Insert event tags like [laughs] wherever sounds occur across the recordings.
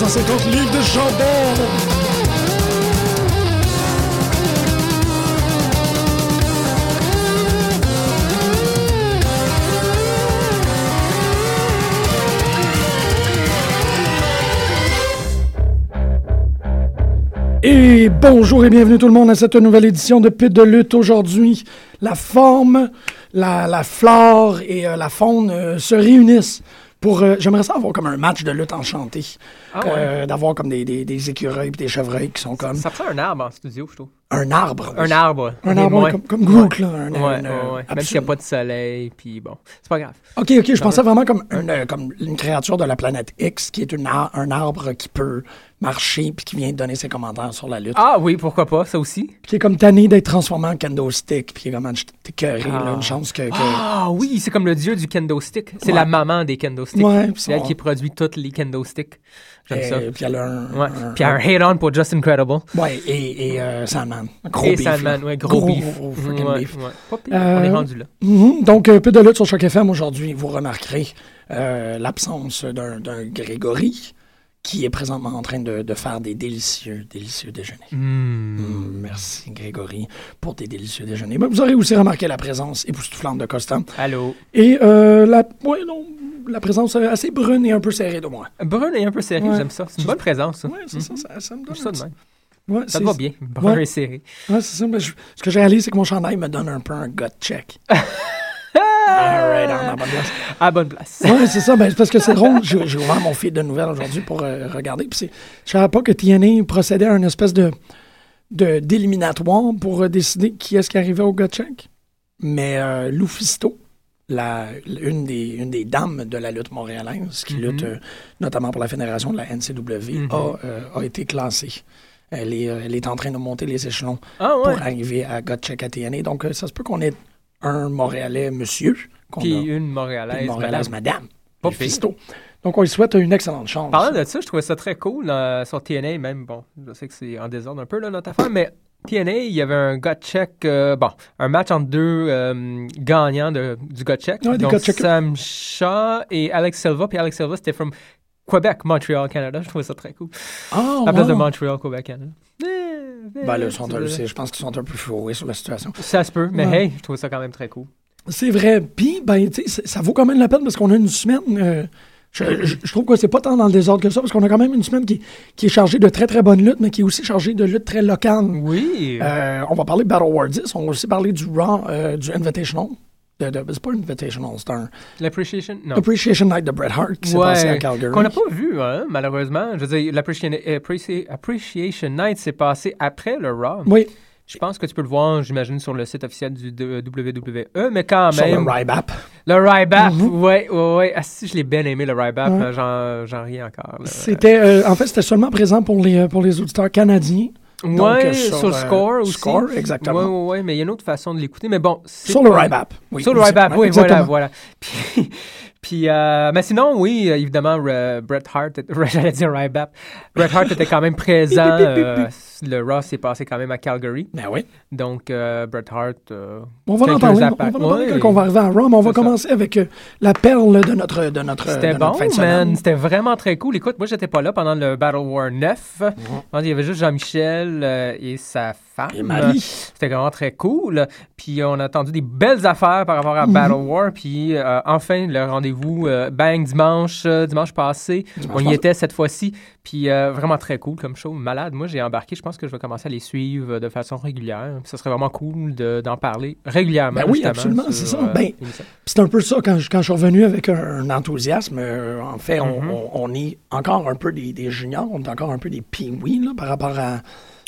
150 livres de chandelle. Et bonjour et bienvenue tout le monde à cette nouvelle édition de Pute de lutte. Aujourd'hui, la forme, la, la flore et euh, la faune euh, se réunissent pour... euh, J'aimerais ça avoir comme un match de lutte enchanté. Ah ouais. Euh, D'avoir comme des, des, des écureuils et des chevreuils qui sont comme Ça prend un arbre en studio, je trouve. Un arbre. Un arbre. Un arbre moins. comme, comme Groot, là. Un, Ouais, un, ouais, ouais. Même s'il n'y a pas de soleil, puis bon. C'est pas grave. Ok, ok, je pensais vraiment comme une, euh, comme une créature de la planète X qui est une ar- un arbre qui peut marcher puis qui vient donner ses commentaires sur la lutte. Ah oui, pourquoi pas, ça aussi. qui est comme tanné d'être transformé en kendo stick, puis qui est comme t'es cœuré, là, Ah. une chance que. que- Ah oui, c'est comme le dieu du kendo stick. C'est la maman des kendo sticks. Ouais, c'est elle qui produit toutes les kendo sticks. Euh, Puis elle a un. Ouais. un- Puis un hate-on pour Just Incredible. Ouais, et, et euh, Sandman. Gros Et beef, Sandman, ouais, gros, beef. gros freaking ouais, beef. Pas pire, Euh, on est rendu là. Mhm. Donc, un peu de lutte sur Choc FM aujourd'hui. Vous remarquerez euh, l'absence d'un d'un Grégory qui est présentement en train de, de faire des délicieux, délicieux déjeuners. Hmm. Mm, merci Grégory pour tes délicieux déjeuners. Mais vous aurez aussi remarqué la présence époustouflante de Costa Allô? et euh, la, ouais, non, la présence assez brune et un peu serrée de moi. Brun est un peu serré, Ouais. j'aime ça. C'est une bonne présence, ça. Ouais, c'est ça, ça, ça me donne. Ça un de petit- même. Ouais, Ça te va bien. Brun et serré. C'est ça. mais je- ce que j'ai réalisé, c'est que mon chandail me donne un peu un gut check. [laughs] Bonne place. À bonne place. Ouais, c'est ça. Ben, c'est parce que c'est drôle. J'ai j'ai ouvert mon feed de nouvelles aujourd'hui pour euh, regarder. Puis c'est- je savais pas que TNA procédait à une espèce de de- d'éliminatoire pour euh, décider qui est-ce qui arrivait au gut check. Mais euh, Lou Fisto, la, une, des, une des dames de la lutte montréalaise, qui Mhm. lutte euh, notamment pour la fédération de la NCW, Mhm. a, euh, a été classée. Elle est, euh, elle est en train de monter les échelons Ah ouais. pour arriver à Gotcheck à TNA. Donc, euh, ça se peut qu'on ait un Montréalais monsieur, Puis a une une Montréalaise. Montréalaise madame. madame, Pas. Donc, on lui souhaite une excellente chance. Parlant de ça, je trouvais ça très cool euh, sur TNA, même. Bon, je sais que c'est en désordre un peu, là, notre affaire, mais TNA, il y avait un gut check, euh, bon, un match entre deux euh, gagnants de, du gut check. Ouais, Donc. Sam Shaw et Alex Silva. Puis Alex Silva, c'était from Québec, Montréal, Canada. Je trouvais ça très cool. Ah, À la place de. Montréal, Québec, Canada. Eh, eh, Ben là, ils sont un- je pense qu'ils sont un peu fourrés sur la situation. Ça se peut, mais Ouais. hey, je trouvais ça quand même très cool. C'est vrai. Puis, ben, tu sais, c'est- ça vaut quand même la peine parce qu'on a une semaine. euh, je, je- je trouve que c'est pas tant dans le désordre que ça parce qu'on a quand même une semaine qui, qui est chargée de très très bonnes luttes, mais qui est aussi chargée de luttes très locales. Oui. Euh, on va parler de Battle War 10. On va aussi parler du Raw, euh, du Invitational. C'est pas Invitational, c'est un L'Appreciation, non. Appreciation Night de Bret Hart qui s'est passé à Calgary. Qu'on n'a pas vu, hein, malheureusement. Je veux dire, l'Appreciation Appreci- Appreciation Night s'est passé après le Raw. Oui, Je pense que tu peux le voir, j'imagine, sur le site officiel du WWE, mais quand sur le même. Rybap. Le Rybap, ouais, ouais, ouais. Ah, si, je l'ai bien aimé, le Rybap. Ouais. J'en, ris encore. C'était, euh, en fait, c'était seulement présent pour les, euh, pour les auditeurs canadiens. Donc, euh, sur, euh, Score aussi. Score, exactement. Ouais, ouais, ouais, mais il y a une autre façon de l'écouter. Mais bon. Sur le Rybap. Oui, Sur le. Rybap, oui, voilà, voilà. [laughs] Puis, puis euh, mais sinon, oui, euh, évidemment, Bret Hart, [laughs] j'allais dire Rybap, Bret Hart était quand même [laughs] présent. Le Raw s'est passé quand même à Calgary. Ben oui. Donc, euh, Bret Hart. euh, On va en parler, on va appels. en parler Ouais. quand on va arriver à Raw, mais on va ça. commencer avec euh, la perle de notre, de notre, C'était bon, notre fin de man. C'était vraiment très cool. Écoute, moi, j'étais pas là pendant le Battle War 9. Il y avait juste Jean-Michel euh, et sa femme. Et Marie. C'était vraiment très cool. Puis on a entendu des belles affaires par rapport à Mhm. Battle War. Puis enfin, le rendez-vous bang dimanche, dimanche passé. Dimanche on y passé. était cette fois-ci. Puis euh, vraiment très cool comme show. Malade. Moi, j'ai embarqué. Je pense que je vais commencer à les suivre de façon régulière. Puis ça serait vraiment cool de- d'en parler régulièrement. Ben oui, absolument, c'est ça. euh, Ben. C'est un peu ça, quand je, quand je suis revenu avec un, un enthousiasme, euh, en fait, on, Mhm. on- on est encore un peu des, des juniors, on est encore un peu des là, par rapport à,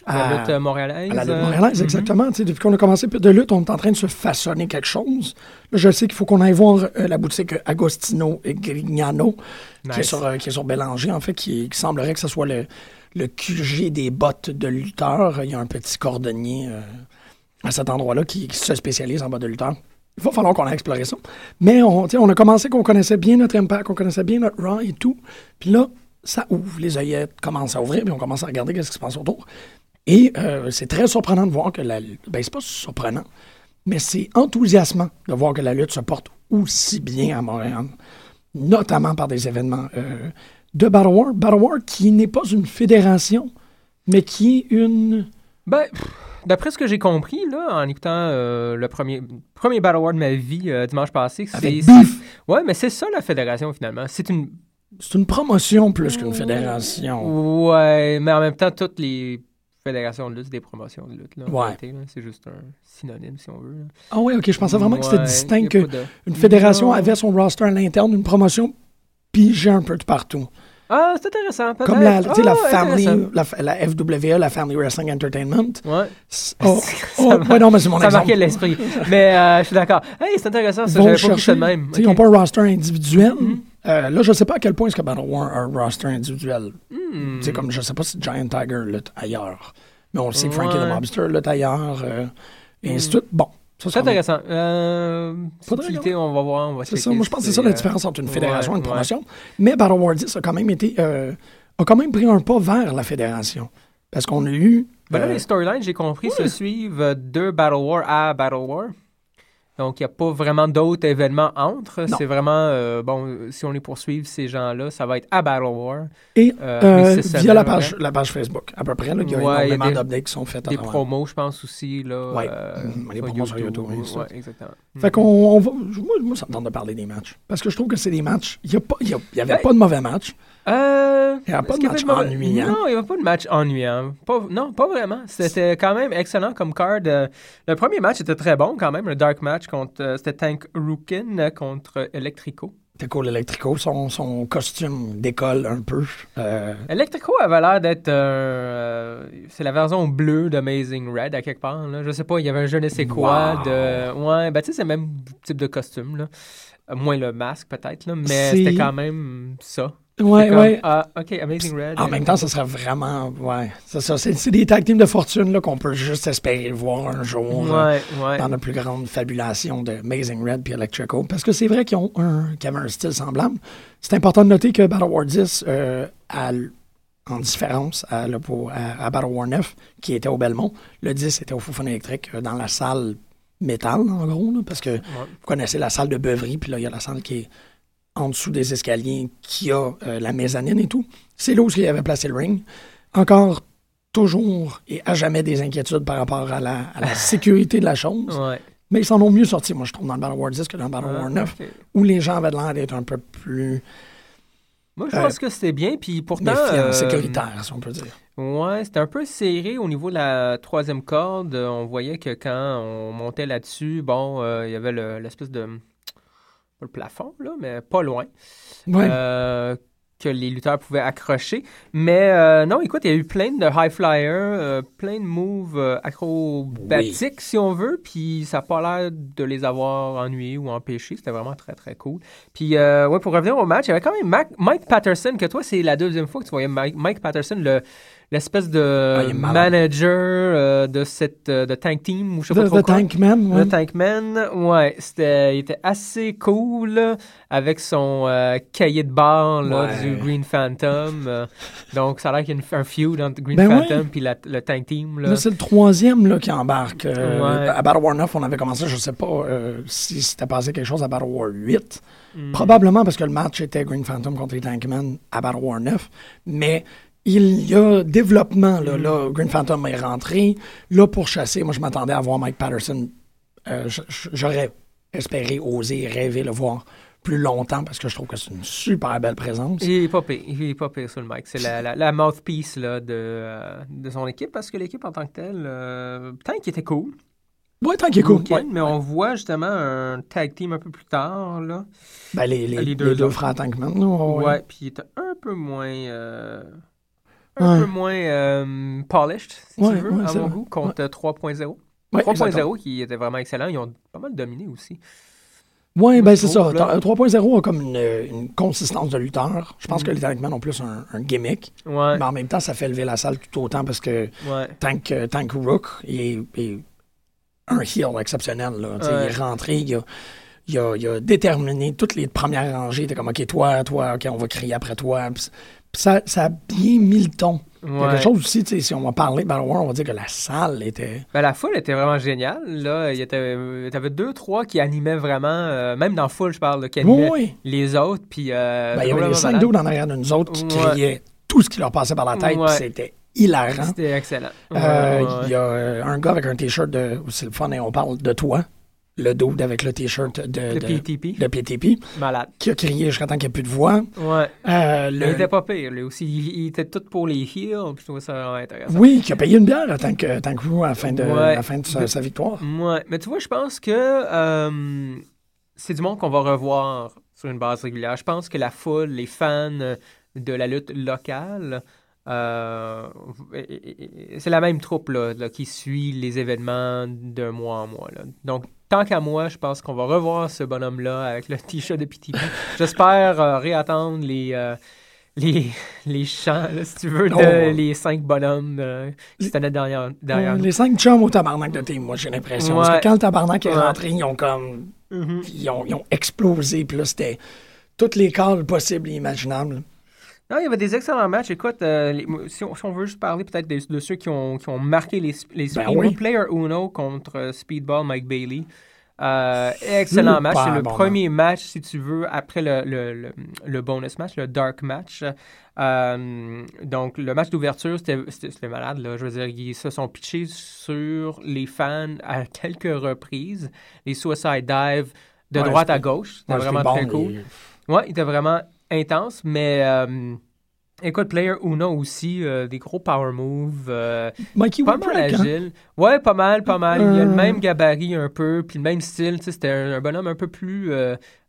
À la lutte euh, montréalaise. à la lutte euh, montréalaise, mhm. exactement. Depuis qu'on a commencé de lutte, on est en train de se façonner quelque chose. Là, je sais qu'il faut qu'on aille voir euh, la boutique Agostino et Grignano, qui, est sur, euh, qui est sur Bélanger, en fait, qui, qui semblerait que ce soit le, le QG des bottes de lutteurs. Il y a un petit cordonnier à cet endroit-là qui, qui se spécialise en bottes de lutteurs. Il va falloir qu'on aille explorer ça. Mais on, a commencé qu'on connaissait bien notre Impact, qu'on connaissait bien notre Raw et tout. Puis là, ça ouvre. Les œillettes commencent à ouvrir, puis on commence à regarder qu'est-ce qui se passe autour. Et euh, c'est très surprenant de voir que la lutte. Ben, c'est pas surprenant, mais c'est enthousiasmant de voir que la lutte se porte aussi bien à Montréal, notamment par des événements euh, de Battle War. Battle War qui n'est pas une fédération, mais qui est une. Ben, d'après ce que j'ai compris, là, en écoutant euh, le premier, premier Battle War de ma vie dimanche passé, c'est. Ouais, mais c'est ça la fédération finalement. C'est une. C'est une promotion plus qu'une fédération. Ouais, mais en même temps, toutes les fédérations de lutte, c'est des promotions de lutte. Là, Ouais. C'est juste un synonyme, si on veut. là. Ah ouais, ok, je pensais vraiment que c'était distinct y a que pas de- une fédération Non. avait son roster à l'interne, une promotion pigée un peu de partout. Ah, c'est intéressant. Comme la, sais, la, Ah, family, la, f- la FWE, la Family Wrestling Entertainment. Ouais. C'est- Oh, [laughs] Ça oh, ouais, non, mais c'est mon Ça exemple. marquait l'esprit. Mais euh, je suis d'accord. Hey, c'est intéressant. Ça, vont j'avais pas vu ça chercher. de même. Ils n'ont pas un roster individuel. Mhm. Euh, là, je sais pas à quel point est-ce que Battle War a un roster individuel. Hmm. Tu sais, comme je sais pas si Giant Tiger lutte ailleurs. Mais on le sait que Frankie Ouais. the Mobster lutte ailleurs. euh, et ainsi de Mm. suite. Bon, C'est intéressant. Euh, subtilité, on va voir. On va C'est ça. Moi, je pense que c'est ça la différence entre une fédération ouais, et une ouais. promotion. Mais Battle War 10 a quand même été. a quand même pris un pas vers la fédération. Parce qu'on a eu. Ben là, les storylines, j'ai compris, se suivent de Battle War à Battle War. Donc, il n'y a pas vraiment d'autres événements entre. C'est vraiment, euh, bon, si on les poursuit, ces gens-là, ça va être à Battle War. et euh, euh, via la page, la page Facebook, à peu près. Là, il y a Ouais, énormément d'updates qui sont faites Des promos, je pense aussi. Là, Ouais. euh, Mm, les promos sur YouTube. Ouais, exactement. Fait qu'on on va. Moi, moi, ça me tente de parler des matchs. Parce que je trouve que c'est des matchs. Il n'y avait Ben, pas de mauvais matchs. Euh, Il y a pas de match avait ennuyant. Non, il n'y avait pas de match ennuyant. Pas- non, pas vraiment. C'était quand même excellent comme card. Euh, le premier match était très bon quand même. Le dark match contre euh, c'était Tank Rookin euh, contre Electrico. C'était cool, Electrico. Son, son costume décolle un peu. Euh, Electrico avait l'air d'être un, euh, c'est la version bleue d'Amazing Red à quelque part. Là. Je sais pas, il y avait un je ne sais quoi Wow. de. Ouais, ben tu sais, c'est le même type de costume. Là. Euh, Moins le masque peut-être, mais c'était quand même ça. Ouais, C'est comme, ouais. Ah, ok, Amazing Red. En même temps, ça serait vraiment. Ouais. C'est ça. C'est c'est des tag teams de fortune là, qu'on peut juste espérer voir un jour. Ouais, ouais. dans la plus grande fabulation de Amazing Red puis Electrico. Parce que c'est vrai qu'ils ont un, qu'ils avaient un style semblable. C'est important de noter que Battle War 10 euh, a en différence à, le- pour- à- à Battle War 9, qui était au Belmont, le 10 était au Foufoune électrique euh, dans la salle métal, en gros, là, parce que vous connaissez la salle de beuverie, puis là, il y a la salle qui est en dessous des escaliers, qui a euh, la mezzanine et tout. C'est là où il avait placé le ring. Encore toujours et à jamais des inquiétudes par rapport à la, à la [laughs] sécurité de la chose. Ouais. Mais ils s'en ont mieux sortis, moi, je trouve, dans le Battle War 10 que dans le Battle War Ah, 9, ok. où les gens avaient l'air d'être un peu plus Moi, je Euh, pense que c'était bien, puis pourtant... euh, sécuritaires, si on peut dire. Ouais, c'était un peu serré au niveau de la troisième corde. Euh, On voyait que quand on montait là-dessus, bon, euh, il y avait le- l'espèce de... le plafond, là, mais pas loin. Ouais. euh, que les lutteurs pouvaient accrocher. Mais euh, non, écoute, il y a eu plein de high flyers, euh, plein de moves euh, acrobatiques, si on veut, puis ça n'a pas l'air de les avoir ennuyés ou empêchés. C'était vraiment très, très cool. Puis, ouais, pour revenir au match, il y avait quand même Mac- Mike Patterson, que toi, c'est la deuxième fois que tu voyais Mike, Mike Patterson, le- l'espèce de Ah, manager euh, de cette euh, de tank team ou je sais pas The, trop the quoi. Tankman, ouais. Le Tankman, ouais, c'était, il était assez cool avec son euh, cahier de bar là, Ouais. du Green Phantom. donc, ça a l'air qu'il y a une- un feud entre Green Ben Phantom puis la- le Tank Team. Là. Là, c'est le troisième là, qui embarque. Euh, Ouais. À Battle War 9, on avait commencé, je sais pas euh, si c'était passé quelque chose à Battle War 8. Mm. Probablement parce que le match était Green Phantom contre les Tankmen à Battle War 9. Mais il y a développement. Là, Mm. là Green Phantom est rentré. Là, pour chasser, moi, je m'attendais à voir Mike Patterson. Euh, J'aurais espéré, osé, rêvé le voir plus longtemps parce que je trouve que c'est une super belle présence. Il est pas pire, il est pas pire sur le mic. C'est la, la, la mouthpiece là, de, euh, de son équipe parce que l'équipe en tant que telle, euh, Tank était cool. Ouais, tant qu'il est cool. Ouais. Mais on voit justement un tag team un peu plus tard. Là. Ben, les, les, Les les deux deux, autres. frères Tankman. ouais. puis il était un peu moins. euh, un Ouais. peu moins euh, polished, si Ouais, tu veux, à mon goût, contre 3.0. Ouais, 3.0 exactement. qui était vraiment excellent. Ils ont pas mal dominé aussi. Moi, ben c'est ça. trouve, là- Ta- 3.0 a comme une, une consistance de lutteur. Je pense Mhm. que les Tankman ont plus un, un gimmick. Ouais, Mais en même temps, ça fait lever la salle tout autant parce que ouais. Tank, euh, Tank Rook est, est un heel exceptionnel. Là. Ouais. Il est rentré, il a, il, a, il a déterminé toutes les premières rangées. Il était comme, OK, toi, toi, OK, on va crier après toi. Puis ça, ça a bien mis le ton Il y a quelque chose aussi, tu sais, si on va parler de Battle War, on va dire que la salle était. Ben, la foule était vraiment géniale. Là, il y avait, t'avais deux, trois qui animaient vraiment, euh, même dans la foule, je parle, là, qui Oui, animaient oui. les autres. Puis, euh, Ben, il y avait les cinq dos en arrière de nous autres qui Ouais. criaient tout ce qui leur passait par la tête, Ouais. puis c'était hilarant. C'était excellent. Euh, Il y a euh, un gars avec un t-shirt de. C'est le fun, et on parle de toi. Le dude avec le t-shirt de, Le de, PTP, de PTP, malade. qui a crié jusqu'à temps qu'il n'y ait plus de voix. Ouais. Euh, Il était pas pire, lui aussi. Il, il était tout pour les heals, puis je trouvais ça intéressant. oui, qui a payé une bière tant que, tant que vous à la fin de, Ouais. à la fin de sa, sa victoire. Ouais, mais tu vois, je pense que euh, c'est du monde qu'on va revoir sur une base régulière. Je pense que la foule, les fans de la lutte locale, euh, c'est la même troupe là, là, qui suit les événements d'un mois en mois. là. Donc, tant qu'à moi, je pense qu'on va revoir ce bonhomme-là avec le t-shirt de PTP. J'espère euh, réattendre les, euh, les, les chants, là, si tu veux, de Oh. les cinq bonhommes euh, qui se tenaient derrière, derrière nous. les cinq chums au tabarnak de team, moi j'ai l'impression. Parce que quand le tabarnak est rentré, ils ont comme. Mhm. Ils ont, ils ont explosé. Puis là, c'était toutes les calls possibles et imaginables. Non, il y avait des excellents matchs. Écoute, euh, les- si, on, si on veut juste parler peut-être de, de ceux qui ont, qui ont marqué les, les Ben oui. Player Uno contre euh, Speedball Mike Bailey. Euh, excellent match. C'est le bon premier match, si tu veux, après le, le, le, le bonus match, le dark match. Euh, donc, le match d'ouverture, c'était malade. Là. Je veux dire, ils se sont pitchés sur les fans à quelques reprises. Les suicide dives de Ouais, droite à gauche. C'était Ouais, vraiment très bon, cool. mais- Ouais, il était vraiment intense, mais euh, écoute, Player Uno aussi, euh, des gros power moves, euh, Mikey pas mal Whipwreck, hein? agile. Ouais, pas mal, pas mal. Il a le Euh. même gabarit un peu, puis le même style. C'était un, un bonhomme un peu plus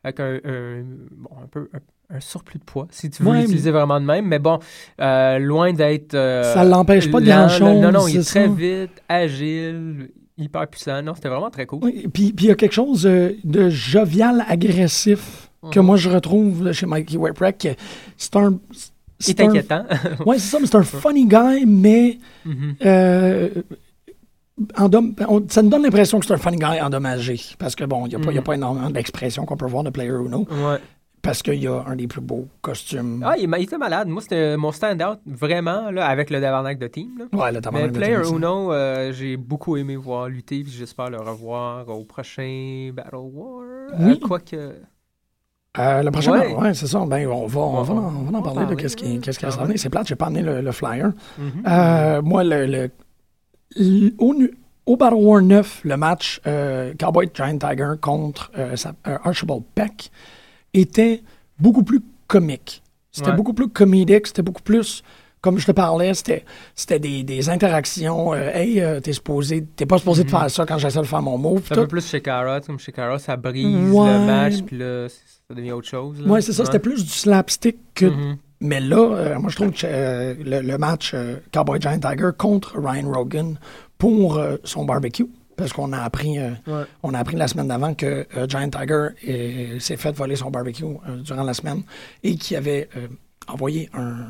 avec un, un- bon, un peu un, un surplus de poids, si tu veux Ouais, l'utiliser vraiment de même. Mais bon, euh, loin d'être. euh, Ça l'empêche pas de grand-chose, Non, non, il est très ça? vite, agile, hyper puissant. Non, c'était vraiment très cool. Oui, puis puis il y a quelque chose de jovial, agressif que moi je retrouve chez Mikey Whipwreck. C'est un. C'est inquiétant. [laughs] Ouais, c'est ça, mais c'est un funny guy, mais Mhm. euh, endom- on- ça nous donne l'impression que c'est un funny guy endommagé. Parce que bon, il n'y a, a Mhm. pas énormément d'expressions qu'on peut voir de Player Uno. Ouais. Parce qu'il y a un des plus beaux costumes. Ah, il, il était malade. Moi, c'était mon stand-out, vraiment, là, avec le tabarnak de team. Là. ouais, le Mais de Player. Uno, euh, j'ai beaucoup aimé voir lutter, puis j'espère le revoir au prochain Battle War. Oui. Euh, Quoique. Euh, le prochain, Ouais. ouais, c'est ça. Ben, on va, on va, en, on va en On va parler de qu'est-ce qui, qu'est-ce qui Ah va ramener. C'est plate, j'ai pas amené le, le flyer. Mhm. Euh, moi, le, au, au Battle War 9, le match euh, Cowboy Giant Tiger contre euh, euh, Archibald Peck était beaucoup plus comique. C'était Ouais. beaucoup plus comédique, c'était beaucoup plus, comme je te parlais, c'était, c'était des, des interactions. euh, hey, euh, t'es supposé, t'es pas supposé de faire ça quand j'essaie de faire mon move. C'est un peu plus chez sais, comme chez ça brise Ouais. le match, puis là, ça devient autre chose. là. Ouais, c'est ça, c'était plus du slapstick que Mhm. Mais là, euh, moi, je trouve que euh, le, le match euh, Cowboy Giant Tiger contre Ryan Rogan pour son barbecue, parce qu'on a appris, Ouais. on a appris la semaine d'avant que Giant Tiger s'est fait voler son barbecue durant la semaine et qu'il avait envoyé un,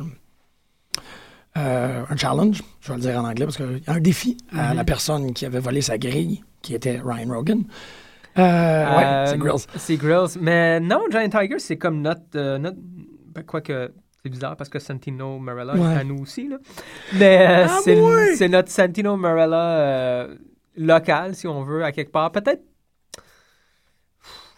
un challenge, je vais le dire en anglais, parce qu'il y a un défi à la personne qui avait volé sa grille, qui était Ryan Rogan. Euh, ouais, Euh, c'est Grills. C'est Grills. Mais non, Giant Tiger, c'est comme notre. euh, notre ben, quoique, c'est bizarre parce que Santino Marella Ouais. est à nous aussi. Là. Mais euh, Ah, c'est, notre Santino Marella euh, local, si on veut, à quelque part. Peut-être.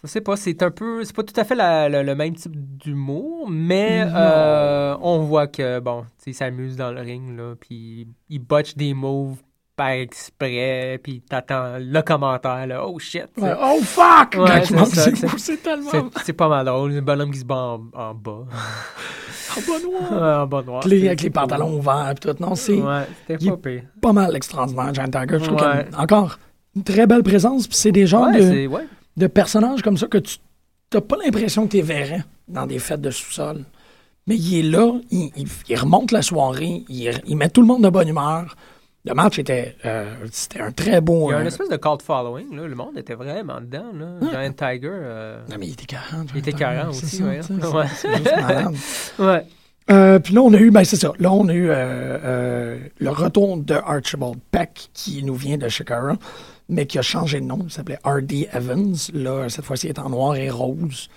Je sais pas, c'est un peu. C'est pas tout à fait la- la- le même type d'humour, mais euh, on voit que, bon, il s'amuse dans le ring, là, puis il botche des moves par exprès, puis t'attends le commentaire, là, oh shit. Ouais, oh fuck! Ouais, c'est tellement C'est, pas mal drôle. Le bonhomme qui se bat en, en bas. [laughs] en bas noir. en bas noir. Avec les, avec pantalons ouverts et tout. Non, c'est Ouais, c'était pas pire. pas mal extraordinaire, Giant Tiger. Je trouve Ouais. encore une très belle présence. Puis c'est des genres de, personnages comme ça que tu n'as pas l'impression que tu verrais dans des fêtes de sous-sol. Mais il est là, il, il- il remonte la soirée, il, il met tout le monde de bonne humeur. Le match était, euh, c'était un très beau. Il y a euh, une espèce de cult following. Là. Le monde était vraiment dedans. Là. Giant Tiger. euh, Non, mais il était 40. Il était 40 aussi, ouais. [laughs] Ouais. Euh, puis là, on a eu, ben c'est ça, là, on a eu euh, euh, le retour de Archibald Peck, qui nous vient de Shikara, mais qui a changé de nom, il s'appelait R.D. Evans. Là, cette fois-ci, il est en noir et rose.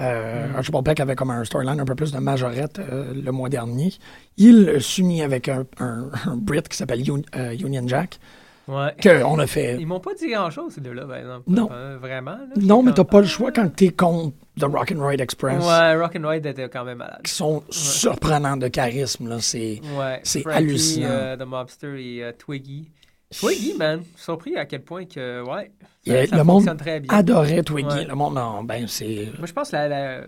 Euh, Archibald Peck avait comme un storyline un peu plus de majorette euh, le mois dernier. Il s'unit avec un, un, un Brit qui s'appelle Un- euh, Union Jack, Ouais. qu'on a fait. Ils m'ont pas dit grand-chose, ces deux-là, par exemple. Non. Euh, vraiment. là, Non, mais t'as pas le choix quand t'es contre The Rock'n'Ride Express, Ouais, Rock'n'Ride était quand même malade. qui sont surprenants de charisme. Là. C'est, Ouais. Hallucinant. The Mobster et Twiggy. Twiggy, man. Surpris à quel point que, ouais. A- Ça, le monde très bien. adorait Twiggy. Ouais. Le monde, non, ben, c'est. Moi, je pense que la, la,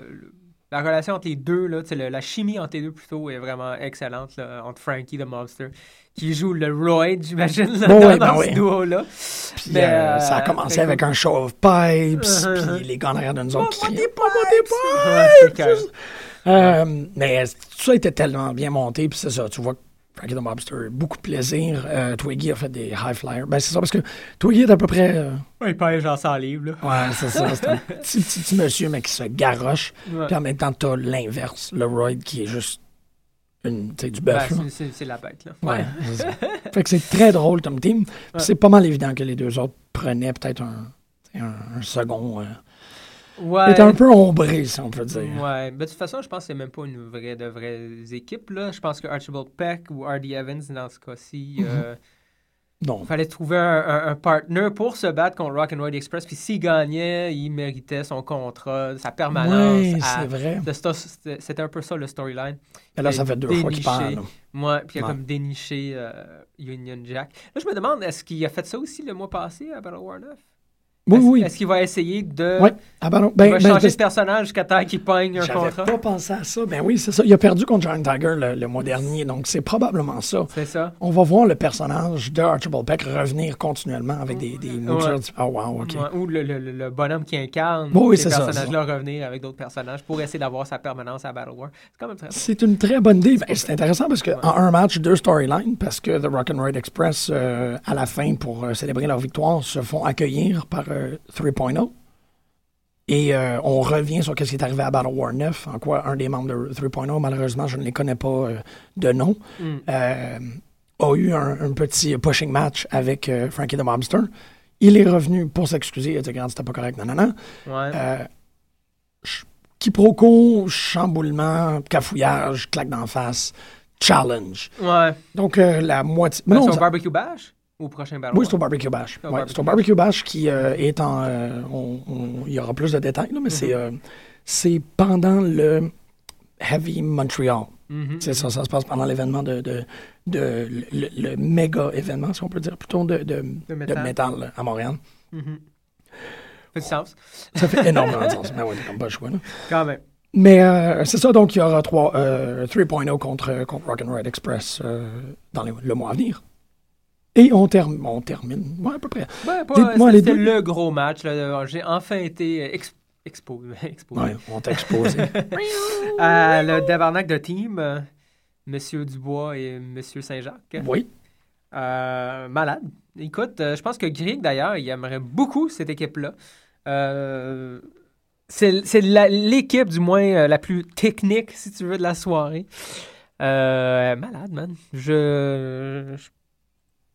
la relation entre les deux, là, le- la chimie entre les deux plutôt est vraiment excellente, là, entre Frankie the Monster, qui joue le Roy, j'imagine, là, Bon, dans, ouais, ben dans ce duo-là. Puis, Mais, euh, ça a euh, commencé avec cool. un show of pipes, Uh-huh. puis les gars en arrière de nous autres qui Pas criaient, des Pas des pipes! Ouais. Euh, mais tout ça était tellement bien monté, puis c'est ça, tu vois, Frankie the Mobster beaucoup de plaisir. Euh, Twiggy a fait des high flyers. Ben, c'est ça, parce que Twiggy est à peu près. euh, Ouais, il pèse genre 100 livres, là. ouais, c'est ça. C'est un [laughs] petit, petit, petit monsieur, mais qui se garoche. Ouais. Puis en même temps, t'as l'inverse, le Royd qui est juste une, du Ben, bœuf. là. c'est- la bête, là. Ouais, [laughs] c'est ça. Fait que c'est très drôle comme team. Puis Ouais. C'est pas mal évident que les deux autres prenaient peut-être un second. Euh, Ouais. était un peu ombré, si on peut dire. Ouais, mais de toute façon, je pense que c'est même pas une vraie de vraies équipes. Là. Je pense que Archibald Peck ou Hardy Evans, dans ce cas-ci, Mhm. euh, Non. il fallait trouver un, un, un partner pour se battre contre Rock'n'Roll Express. Puis s'il gagnait, il méritait son contrat, sa permanence. Oui, c'est vrai. C'était un peu ça le storyline. Mais là, ça fait deux fois qu'il parle. Moi, puis il a Ouais. comme déniché euh, Union Jack. Là, je me demande, est-ce qu'il a fait ça aussi le mois passé à Battle War 9? Oui, Est-ce oui. est-ce qu'il va essayer de. Ouais. Ah, ben non. il Ben, va ben, changer de personnage jusqu'à temps qu'il pogne un contrat? pas pensé à ça. Ben oui, c'est ça. Il a perdu contre Giant Tiger le, le mois dernier, donc c'est probablement ça. C'est ça? On va voir le personnage de Archibald Peck revenir continuellement avec des, des. Ouais. Oh, wow, OK. Ouais, ou le, le- le- le bonhomme qui incarne Bon, oui, ces personnages-là revenir avec d'autres personnages pour essayer d'avoir sa permanence à Battle War. C'est quand même très C'est une très bonne idée. Ben, c'est intéressant parce qu'en un match, deux storylines, parce que The Rock'n'Ride Express, euh, à la fin, pour euh, célébrer leur victoire, se font accueillir par euh, 3.0. Et euh, on revient sur ce qui est arrivé à Battle War 9, en quoi un des membres de 3.0, malheureusement, je ne les connais pas euh, de nom, Mm. euh, a eu un, un petit pushing match avec euh, Frankie the Mobster. Il est revenu pour s'excuser. Il a dit, regarde, c'était pas correct, nanana. Ouais. Euh, quiproquo, chamboulement, cafouillage, claque d'en face, challenge. ouais. Donc, euh, la moitié. mais Ben, non, ça- barbecue bash? Au prochain Battle oui, c'est au Barbecue Bash. Ouais, Barbecue c'est au Barbecue Bash qui euh, est en. euh, il y aura plus de détails, là, mais Mm-hmm. c'est, c'est pendant le Heavy Montreal. Mhm. C'est ça, ça se passe pendant l'événement de. de, de- le, le méga événement, si on peut dire, plutôt de, de, métal. métal là, à Montréal. Mhm. Fait du sens. [laughs] Ça fait énormément de [laughs] sens. Mais ouais, t'as comme pas le choix. Là. Quand même. Mais euh, c'est ça, donc il y aura trois, euh, 3.0 contre, contre Rock'n'Ride Express euh, dans les- le mois à venir. Et on, term- on termine, ouais, à peu près. Ouais, Dites-moi c'était les c'était deux. le gros match. J'ai enfin été ex- expo- [laughs] exposé Ouais, on t'a exposé. [laughs] à le tabarnak de team, euh, Monsieur Dubois et Monsieur Saint-Jacques. oui, Euh, malade. Écoute, euh, je pense que Greg, d'ailleurs, il aimerait beaucoup cette équipe-là. Euh, c'est l'équipe, du moins, la plus technique, si tu veux, de la soirée. Euh, malade, man. Je, je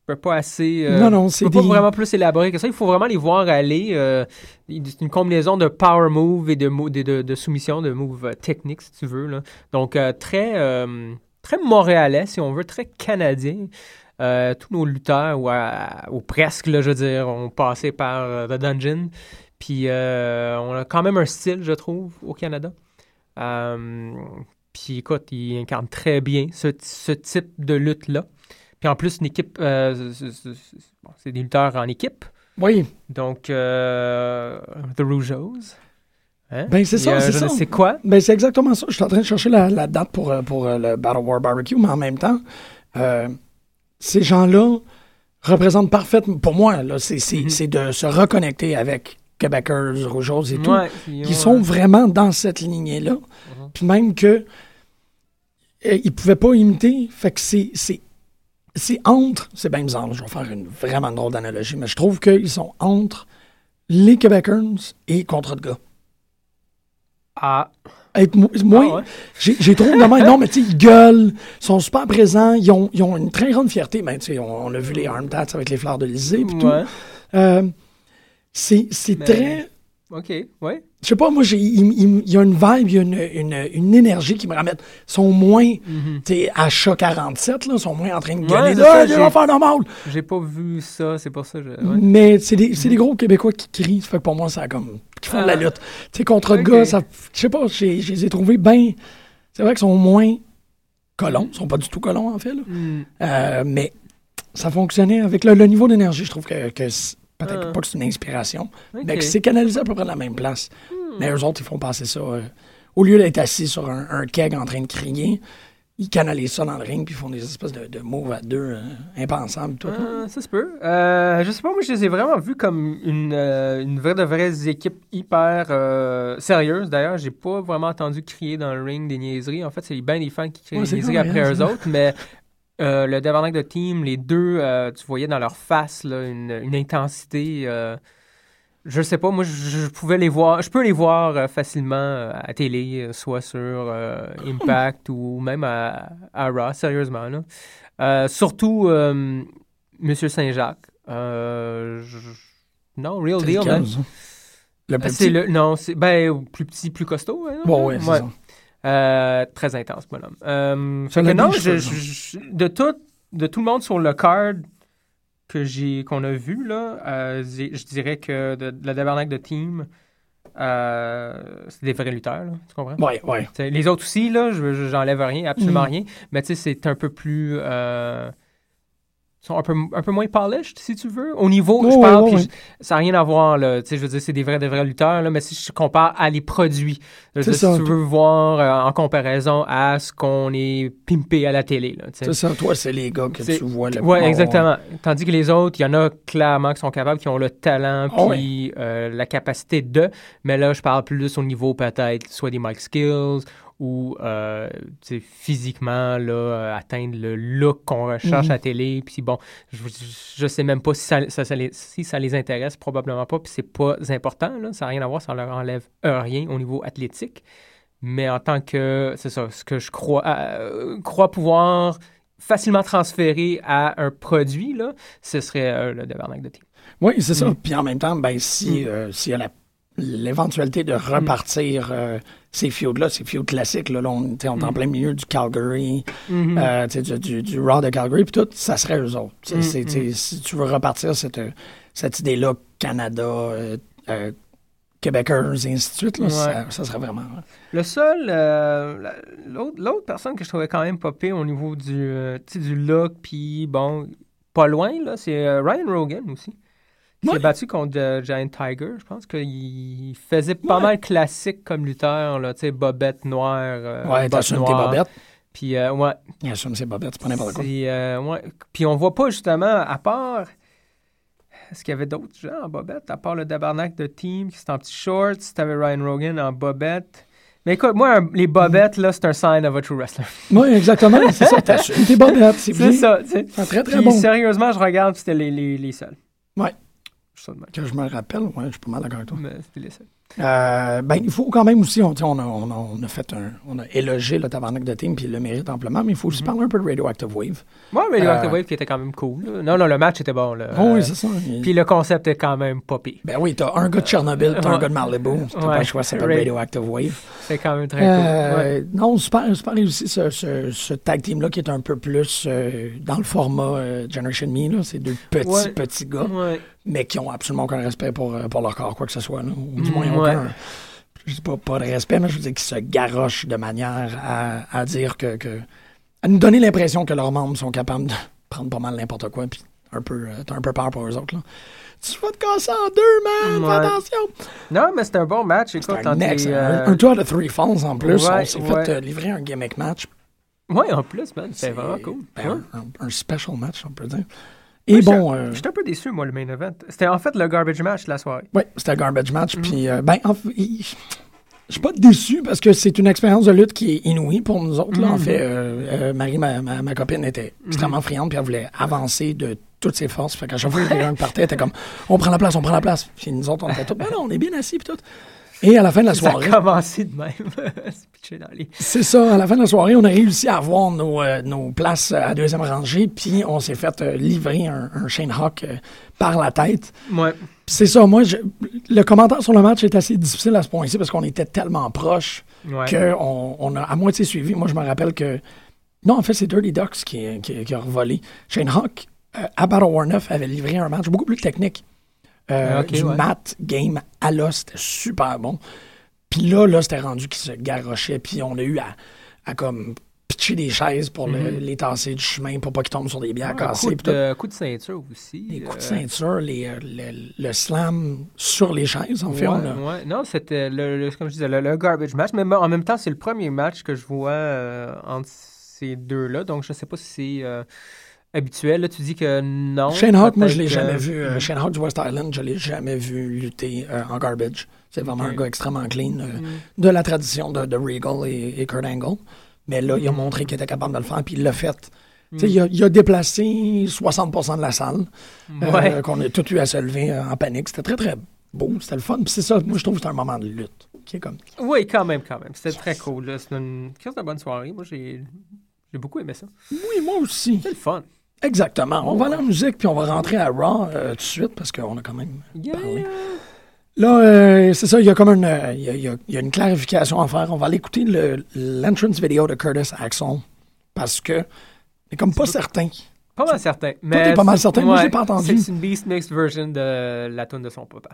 peux pas assez... euh, non, non, c'est peux des... pas vraiment plus élaborer que ça. Il faut vraiment les voir aller. euh, c'est une combinaison de power move et de, de, de, de soumission, de move euh, technique, si tu veux. là. Donc, euh, très, très montréalais, si on veut, très canadien. Tous nos lutteurs, ou, à- ou presque, là, je veux dire, ont passé par The Dungeon. Puis, on a quand même un style, je trouve, au Canada. Puis, écoute, ils incarnent très bien ce, ce type de lutte-là. Puis en plus, une équipe, euh, c'est- c'est c'est des lutteurs en équipe. Oui, Donc, euh, The Rougeos. Hein? Ben, c'est ça, c'est ça. sais quoi. ben c'est exactement ça. Je suis en train de chercher la, la date pour, euh, pour le Battle War Barbecue, mais en même temps, euh, ces gens-là représentent parfaitement, pour moi, là, c'est, c'est, c'est de se reconnecter avec Québécois, Rougeos et tout. Ouais, Ils sont vraiment dans cette lignée-là. Mhm. Puis même que euh, ils pouvaient pas imiter. Fait que c'est, c'est, entre. C'est bien bizarre, je vais faire une vraiment drôle d'analogie, mais je trouve qu'ils sont entre les Québécois et Contre de gars. Ah, moi, Ah ouais? j'ai, trop de mal. Non, mais tu sais, ils gueulent, ils sont super présents, ils ont, ils ont une très grande fierté. Ben, tu sais, on, on a vu les arm tats avec les fleurs de l'Élysée et tout. Euh, c'est, c'est Mais- très. OK, ouais. Je sais pas, moi, il, y a une vibe, il y a une, une, une énergie qui me ramène. Ils sont moins, Mhm. tu sais, à chat 47, là, ils sont moins en train de gueuler. là, ça, il j'ai- va faire normal. J'ai pas vu ça, c'est pour ça. Je... ouais. Mais c'est des, des gros Québécois qui crient. Ça fait que pour moi, ça comme. qui font de la Ah. lutte. Tu sais, contre le gars, ça. Je sais pas, je les ai trouvés bien. C'est vrai qu'ils sont moins colons. Ils sont pas du tout colons, en fait. là. Hmm. Euh, mais ça fonctionnait avec le, le niveau d'énergie. Je trouve que, peut-être Ah. pas que c'est une inspiration, mais que c'est canalisé à peu près de la même place. Hmm. Mais eux autres, ils font passer ça. euh, au lieu d'être assis sur un, un keg en train de crier, ils canalisent ça dans le ring puis ils font des espèces de, de moves à deux euh, impensables. Tout. Ah, ça se peut. Euh, je sais pas, moi, je les ai vraiment vus comme une, une vraie de vraies équipes hyper sérieuses. D'ailleurs, j'ai pas vraiment entendu crier dans le ring des niaiseries. En fait, c'est bien des fans qui crient Ouais, des niaiseries vrai, après hein, eux autres, mais euh, le Tabarnak de Team, les deux, euh, tu voyais dans leur face là, une, une intensité. euh, je sais pas, moi, je, je pouvais les voir, je peux les voir euh, facilement à télé, soit sur Impact [laughs] ou même à, à Raw, sérieusement. Là. Surtout Monsieur Saint-Jacques. Je- Non, real deal, ça? Le petit? Le, non, c'est ben, plus petit, plus costaud. hein, Bon, ouais, c'est Ouais. Euh, très intense, bonhomme. Euh, fait que non, je- je- de, tout, de tout le monde sur le card que j'ai qu'on a vu, là, euh, je dirais que de, de la tabarnak de team, euh, c'est des vrais lutteurs, là, tu comprends? Ouais. T'sais, les autres aussi, là, je je- j'enlève rien, absolument Mhm. rien. Mais tu sais, c'est un peu plus. Sont un peu, un peu moins polished, si tu veux. Au niveau, Ouais, je parle, je- ça n'a rien à voir, là. Tu sais, je veux dire, c'est des vrais, des vrais lutteurs, là, mais si je compare à les produits, je veux C'est dire, ça, si tu veux voir euh, en comparaison à ce qu'on est pimpé à la télé, là. C'est ça, toi, c'est les gars que tu vois le Ouais, Oh, exactement. Tandis que les autres, il y en a clairement qui sont capables, qui ont le talent Ah puis euh, la capacité de. Mais là, je parle plus au niveau peut-être soit des mic skills ou euh, physiquement là, euh, atteindre le look qu'on recherche Mhm. à la télé. Puis bon, je, je sais même pas si ça, ça- ça les, si ça les intéresse, probablement pas. Puis c'est pas important, là, ça n'a rien à voir, ça leur enlève euh, rien au niveau athlétique. Mais en tant que, c'est ça, ce que je crois, euh, crois pouvoir facilement transférer à un produit, là, ce serait euh, le Tabarnak de team. Oui, c'est ça. Mm. Puis en même temps, ben, si, Mm. euh, s'il y a l'éventualité de repartir euh, ces feuds-là, ces feuds classiques, là, là, on, est en Mm. plein milieu du Calgary, euh, tu sais, du, du, du Raw de Calgary, puis tout, ça serait eux autres. Mm, Si tu veux repartir cette, cette idée-là, Canada, euh, euh, Québécois, et ainsi de suite, là, Ouais. ça, ça serait vraiment... Le seul, la- l'autre, personne que je trouvais quand même pire au niveau du, du look, puis bon, pas loin, là, c'est Ryan Rogan aussi. Ouais. s'est battu contre euh, Giant Tiger. Je pense qu'il faisait pas Ouais. mal classique comme lutteur, là, tu sais, bobette noire. euh, ouais, bottes t'assumes tes bobettes. Puis, euh, ouais, Il assume ses bobettes, c'est pas n'importe quoi. Euh, ouais. Puis on voit pas justement, à part. Est-ce qu'il y avait d'autres gens en bobette, à part le tabarnak de Team qui c'était en petit shorts, t'avais Ryan Rogan en bobette. Mais écoute, moi, un- les bobettes, là, c'est un sign of a true wrestler. [laughs] Oui, exactement, c'est ça, t'assumes [laughs] tes bobettes, c'est ça. C'est très, très Puis bon. sérieusement, je regarde, c'était les, les, les seuls. Ouais. Je suis ça de même. Que je me rappelle, ouais, je suis pas mal d'accord avec toi. Mais c'était les seuls. Euh, ben, il faut quand même aussi, on, a, on, a, on a fait un, on a élogé le tabarnak de team, puis il le mérite amplement, mais il faut aussi parler un peu de Radioactive Wave. Moi, Radioactive Euh, Wave qui était quand même cool. là. Non, non, le match était bon. Là. Oh, Euh, oui, c'est ça. Il- Puis le concept est quand même pas pire. Ben oui, t'as un gars de Tchernobyl, t'as un gars de Malibu, t'as pas le choix, Ra- Radioactive Wave. C'est quand même très cool. Ouais. Euh, Non, super, super réussi ce, ce, ce tag team-là qui est un peu plus dans le format Generation Me. C'est deux petits, petits gars. Mais qui ont absolument aucun respect pour, euh, pour leur corps, quoi que ce soit, là. Ou du Mm, moins aucun. Je dis pas, pas de respect, mais je veux dire qu'ils se garochent de manière à, à dire que, que. à nous donner l'impression que leurs membres sont capables de [laughs] prendre pas mal n'importe quoi, puis un peu, euh, t'as un peu peur pour eux autres, là. Tu vas te casser en deux, man! Ouais. Fais attention! Non, mais c'était un bon match. Écoute, un, les, excellent- euh, un, un out of three falls en plus. Ouais, on s'est ouais. fait euh, livrer un gimmick match. Ouais, en plus, man, c'était C'est, vraiment cool. ben, un, un special match, on peut dire. Et Ouais, bon, euh, J'étais un peu déçu, moi, le main event. C'était en fait le garbage match de la soirée. ouais, c'était un garbage match. Mm. Puis, euh, ben, en fait, je suis pas déçu parce que c'est une expérience de lutte qui est inouïe pour nous autres. Là. En Mhm. fait, euh, euh, Marie, ma, ma, ma copine, était extrêmement friande puis elle voulait avancer de toutes ses forces. Fait qu'à chaque fois que [laughs] quelqu'un partait, elle était comme on prend la place, on prend la place. Puis nous autres, on était tous, ben non, on est bien assis puis tout. Et à la fin de la Ça soirée, a commencé de même. [laughs] C'est ça, à la fin de la soirée, on a réussi à avoir nos, euh, nos places à deuxième rangée, puis on s'est fait euh, livrer un, un Shane Hawk euh, par la tête. Ouais. C'est ça, moi, je- le commentaire sur le match est assez difficile à ce point-ci parce qu'on était tellement proches Ouais. qu'on on a à moitié suivi. Moi, je me rappelle que. Non, en fait, c'est Dirty Ducks qui, qui, qui a revolé. Shane Hawk, à Battle War 9, avait livré un match beaucoup plus technique. Euh, Ah, du ouais. mat game à l'os, c'était super bon. Puis là, là, c'était rendu qu'il se garochait, puis on a eu à, à comme pitcher des chaises pour le- Mhm. les tasser du chemin pour pas qu'ils tombent sur des bières Ouais, cassées. coup, de, coup de ceinture aussi. Les coups de euh, ceinture, les, euh, le, le slam sur les chaises, en fait. ouais, on a- ouais. Non, c'était le, le- comme je disais, le, le garbage match. Mais en même temps, c'est le premier match que je vois euh, entre ces deux-là. Donc, je sais pas si c'est euh, habituel. Là, tu dis que non. Shane Hawk, moi, je l'ai jamais vu. euh, Mhm. Shane Hawk du West Island, je l'ai jamais vu lutter euh, en garbage. C'est vraiment un gars extrêmement clean euh, Mhm. de la tradition de, de Regal et, et Kurt Angle. Mais là, il a Mhm. montré qu'il était capable de le faire, puis il l'a fait. Sais, Il, a, il a déplacé 60% de la salle, euh, Ouais. qu'on a tout eu à se lever en panique. C'était très, très beau. C'était le fun. Puis c'est ça, moi, je trouve que c'est un moment de lutte. Qui est comme... Oui, quand même, quand même. C'était très cool. C'était une de bonne soirée. Moi, j'ai j'ai beaucoup aimé ça. Oui, moi aussi. C'est le fun. Exactement. On va aller en musique, puis on va rentrer à Raw euh, tout de suite, parce qu'on a quand même Yeah. parlé. Là, euh, c'est ça, il y a comme une, euh, il y a, il y a- une clarification à faire. On va aller écouter le- l'entrance vidéo de Curtis Axel parce que on est comme pas certain. Pas mal certain. Mais t'es pas mal certain, moi, je l'ai ouais, pas entendu. C'est une Beast Mixed version de la tune de son papa.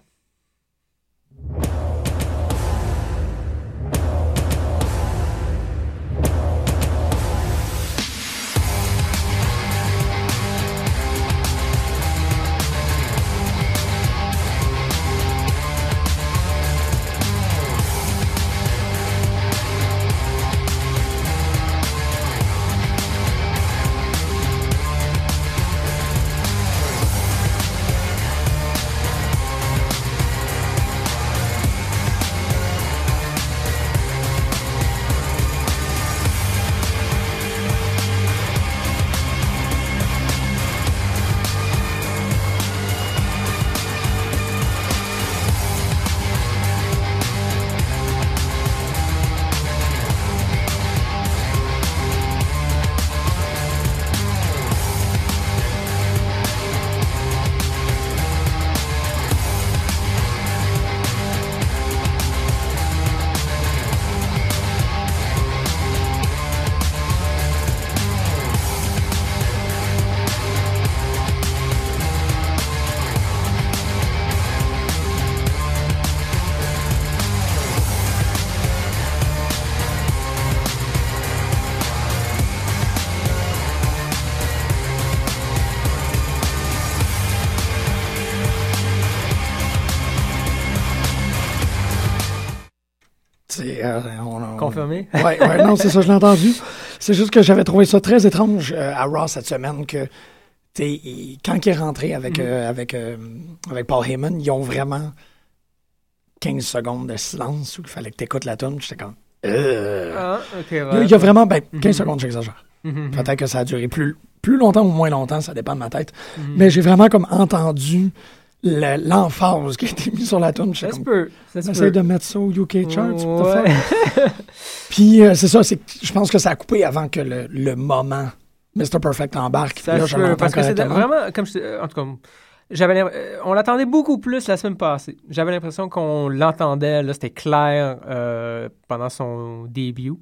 Confirmé? Ouais, ouais, non, c'est ça, je l'ai entendu. C'est juste que j'avais trouvé ça très étrange euh, à Raw cette semaine que, il- quand il est rentré avec, Mhm. euh, avec, euh, avec Paul Heyman, ils ont vraiment 15 secondes de silence où il fallait que tu écoutes la tune. J'étais comme. Ah, Il y a- ouais. Il y a vraiment, ben, 15 Mhm. secondes, j'exagère. Mhm, Peut-être que ça a duré plus, plus longtemps ou moins longtemps, ça dépend de ma tête. mhm. Mais j'ai vraiment comme entendu l'emphase qui a été mise sur la tune. Ça se peut. J'essaie de mettre ça au UK Ouais. fuck? [laughs] Puis euh, c'est ça, je pense que ça a coupé avant que le, le moment Mr. Perfect embarque. Ça là, je peut, l'entends parce que c'est vraiment, comme je, euh, en tout cas, j'avais, euh, on l'attendait beaucoup plus la semaine passée. J'avais l'impression qu'on l'entendait, là, c'était clair euh, pendant son début.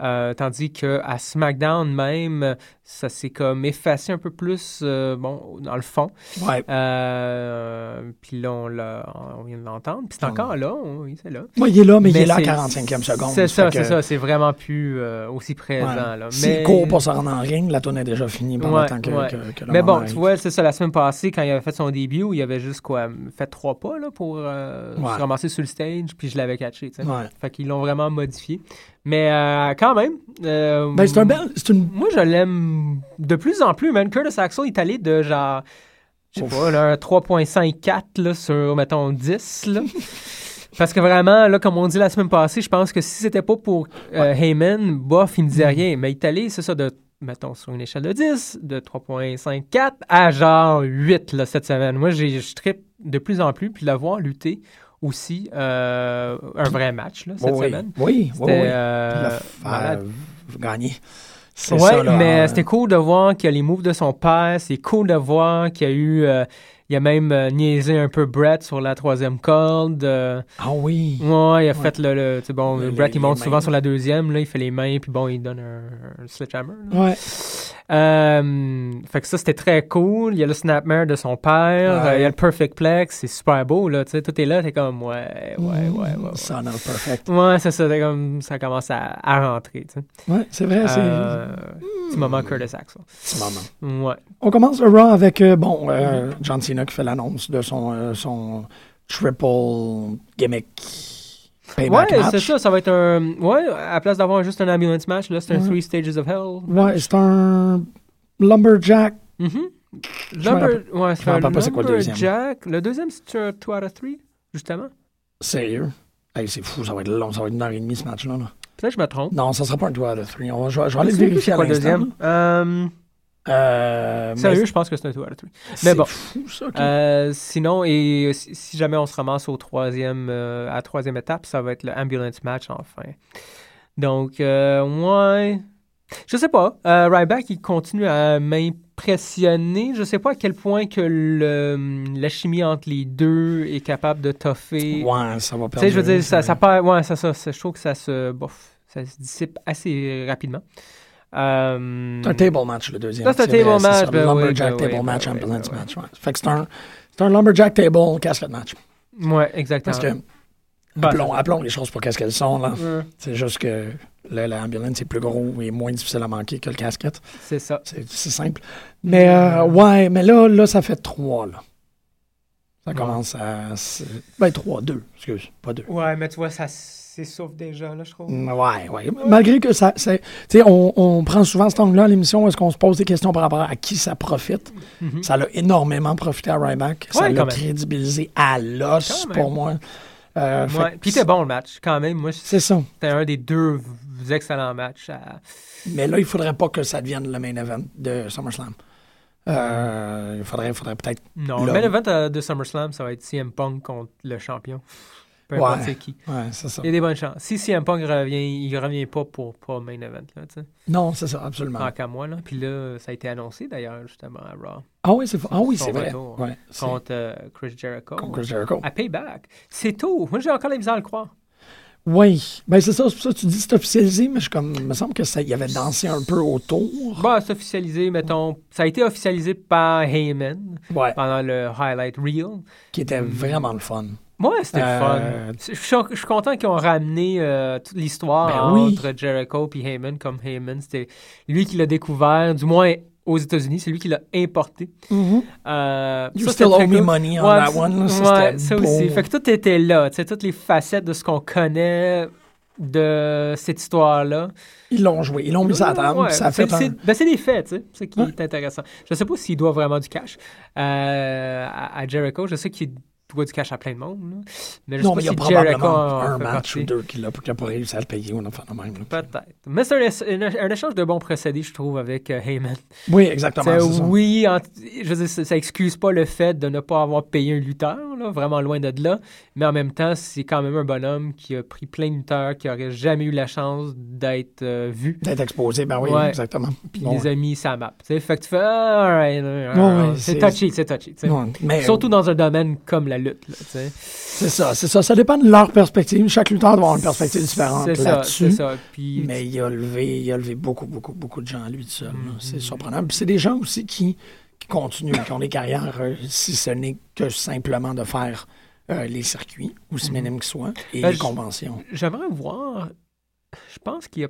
Euh, tandis que à SmackDown même, ça s'est comme effacé un peu plus, euh, bon, dans le fond. Ouais. Euh, puis là, on, vient de l'entendre. Puis c'est encore là, on- oui, c'est là. Moi, il est là, mais, il est là à c'est- 45e seconde. C'est ça, c'est que, ça. C'est vraiment plus euh, aussi présent. ouais. Là. S'il Mais- court pour se rendre en ring, la tourne est déjà finie pendant Ouais, le temps que, ouais. que- Mais bon, tu vois, c'est ça, la semaine passée, quand il avait fait son début, il avait juste quoi, fait trois pas là, pour euh, se ramasser sur le stage, puis je l'avais catché. tu sais. Ouais. Fait qu'ils l'ont vraiment modifié. Mais euh, quand même. euh, Ben, c'est un bel. Une. Moi, je l'aime de plus en plus, man. Curtis Axel est allé de genre. Je sais pas, là, un 3.54 là, sur, mettons, 10. Là. Parce que vraiment, là, comme on dit la semaine passée, je pense que si c'était pas pour euh, Heyman, bof, il me disait Mm. rien. Mais il est allé, c'est ça, de, mettons, sur une échelle de 10, de 3.54 à genre 8 là, cette semaine. Moi, j'ai- je trippe de plus en plus, puis la voir lutter aussi. Euh, un vrai match, là, cette oui, semaine. Oui, oui, oui. euh, ça, là. mais Euh, c'était cool de voir qu'il y a les moves de son père. C'est cool de voir qu'il y a eu. euh, il a même euh, niaisé un peu Brett sur la troisième corde. euh, Ah oui. ouais, il a fait le. le bon, Le- Brett, il monte souvent sur la deuxième. Là, il fait les mains, puis bon, il donne un, un sledgehammer. Ouais. Euh, fait que ça, c'était très cool. Il y a le snapmare de son père. Ouais. il y a le perfect plex. C'est super beau, là. Tu sais, tout est là. T'es comme, ouais, ouais, ouais, ouais. ouais. Son of perfect. Ouais, c'est ça. t'es comme, ça commence à, à rentrer, tu sais. Ouais, c'est vrai, c'est Euh, Petit moment Curtis Axel. ce moment. Ouais. On commence le Raw avec, euh, bon, John Cena qui fait l'annonce de son, euh, son triple gimmick Ouais, c'est match. ça. Ça va être un. Ouais, à la place d'avoir juste un ambulance match, là, c'est un Ouais. Three Stages of Hell. Ouais, c'est un lumberjack. Je me Lumber- Ouais, c'est un c'est quoi le deuxième. Lumberjack. Le deuxième, c'est un 2 out of 3, justement. Sérieux? Hey, c'est fou, ça va être long, ça va être une heure et demie ce match-là. là. Peut-être que je me trompe. Non, ça sera pas un 2 out of 3. On va, je vais, je vais aller vérifier à l'instant. deuxième? Euh, là. Euh, mais sérieux, je pense que c'est un 2 out of 3. c'est bon. fou, ça. Euh, sinon, et si, si jamais on se ramasse au troisième, euh, à la troisième étape, ça va être le ambulance match enfin. Donc, euh, ouais. Je sais pas. Euh, Ryback, il continue à m'impressionner. Je sais pas à quel point que le, la chimie entre les deux est capable de toffer. ouais, ça va Tu sais, je veux dire, ça, ça ouais, ça, ça- je trouve que ça se, bof, ça se dissipe assez rapidement. Euh, C'est un table match, le deuxième. Ça, c'est un vrai, table c'est match, ben oui, lumberjack ben table oui, ben match, oui, ambulance ben oui. match. Ouais. Fait que c'est un, c'est un lumberjack table casket match. Ouais, exactement. Parce que, Ben, appelons, appelons les choses pour qu'est-ce qu'elles sont. là. Ouais, C'est juste que l'ambulance est plus gros et moins difficile à manquer que le casquette. c'est ça. C'est simple. Mais euh, ouais, mais là, là, ça fait trois. Là. Ça Ouais. commence à. Ben, trois, deux, excuse, pas deux. Ouais, mais tu vois, ça s'essouffle déjà, là, je trouve. Mm, Ouais, ouais. Malgré que ça. Tu sais, on, on prend souvent cet angle-là à l'émission où est-ce qu'on se pose des questions par rapport à qui ça profite? Mhm. Ça l'a énormément profité à Ryback. ça l'a crédibilisé à l'os pour moi. Euh, Ouais. Puis c'était bon le match, quand même. Moi, C'est ça. c'était un des deux excellents matchs. à- Mais là, il faudrait pas que ça devienne le main event de SummerSlam. Euh, il faudrait, faudrait peut-être. Non, le main event euh, de SummerSlam, ça va être CM Punk contre le champion. Peu importe Ouais. c'est qui. Ouais, c'est ça. Il y a des bonnes chances. Si CM Punk revient, il revient pas pour, pour main event, là, tu sais. Non, c'est ça, absolument. Tant qu'à moi, là. Puis là, ça a été annoncé, d'ailleurs, justement, à Raw. Ah oui, c'est ah oui, c'est vrai. Ouais, Contre euh, Chris Jericho. contre Chris Jericho. À Payback. C'est tôt. Moi, j'ai encore la misère à le croire. Oui, ben c'est ça, c'est pour ça que tu dis que c'est officialisé, mais je suis comme, il me semble que ça, il avait dansé un peu autour. Bah, c'est officialisé, mettons. Ça a été officialisé par Heyman Ouais, pendant le highlight reel. qui était vraiment le fun. Ouais, c'était Euh, fun. Je suis, je suis content qu'ils ont ramené euh, toute l'histoire Ben oui. entre Jericho et Heyman, comme Heyman, c'était lui qui l'a découvert, du moins aux États-Unis, c'est lui qui l'a importé. Euh, You ça, still owe me money on Ouais, that one. ça, ouais, ça beau. aussi. Fait que tout était là, tu sais, toutes les facettes de ce qu'on connaît de cette histoire-là. Ils l'ont joué, ils l'ont mis ça à table, Ouais, puis ça c'est, fait un... ben, c'est des faits, tu sais, c'est qui Ouais. est intéressant. Je sais pas s'il doit vraiment du cash euh, à, à Jericho. Je sais qu'il doit du cash à plein de monde, mais je Non, sais mais il y a si probablement en un match ou deux qu'il a, qu'il a pas réussi à le payer ou de même. Peut-être. Mais c'est un, échange de bons procédés, je trouve, avec euh, Heyman. Oui, exactement, ça. oui, en- je veux dire, ça, ça excuse pas le fait de ne pas avoir payé un lutteur, là, vraiment loin de là. Mais en même temps, c'est quand même un bonhomme qui a pris plein de lutteurs qui n'auraient jamais eu la chance d'être euh, vus. D'être exposé, ben oui, Ouais. exactement. Puis Bon, les a mis sa map. Fait que tu fais, ah, Ouais, ouais, c'est touchy, c'est touchy. mais Surtout dans un domaine comme la lutte. C'est ça, c'est ça. Ça dépend de leur perspective. Chaque lutteur doit avoir une perspective différente ça, là-dessus. ça. Puis, Mais il a levé, il a levé beaucoup, beaucoup, beaucoup de gens à lui seul. là. Mhm. C'est surprenant. Puis c'est des gens aussi qui, qui continuent, qui ont des carrières, euh, si ce n'est que simplement de faire euh, les circuits, aussi minimes qu'ils soient, et Ben, les conventions. J'aimerais voir. Je pense qu'il y a.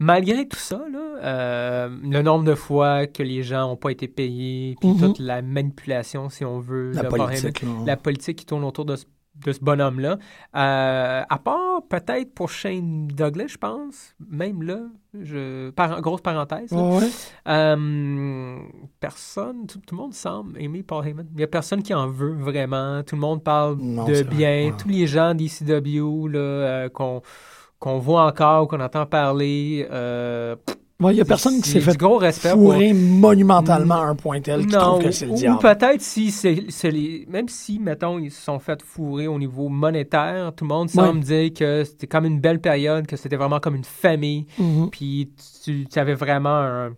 Malgré tout ça, là, euh, le nombre de fois que les gens n'ont pas été payés, puis Mhm. toute la manipulation, si on veut, La politique, la politique qui tourne autour de ce, de ce bonhomme-là. Euh, à part peut-être pour Shane Douglas, je pense, même là, je, par, grosse parenthèse. là. Ouais, ouais. Euh, personne, tout, tout le monde semble aimer Paul Heyman. Il n'y a personne qui en veut vraiment. Tout le monde parle Non, de vrai, bien. ouais. Tous les gens d'ECW là, euh, qu'on qu'on voit encore, qu'on entend parler, euh, Il y a personne qui s'est fait gros respect pour- fourrer monumentalement à un point tel qui Non, trouve que c'est le ou, ou diable. peut-être si c'est les- même si mettons ils se sont fait fourrer au niveau monétaire, tout le monde semble dire que c'était comme une belle période, que c'était vraiment comme une famille, Mhm. puis tu, tu avais vraiment un,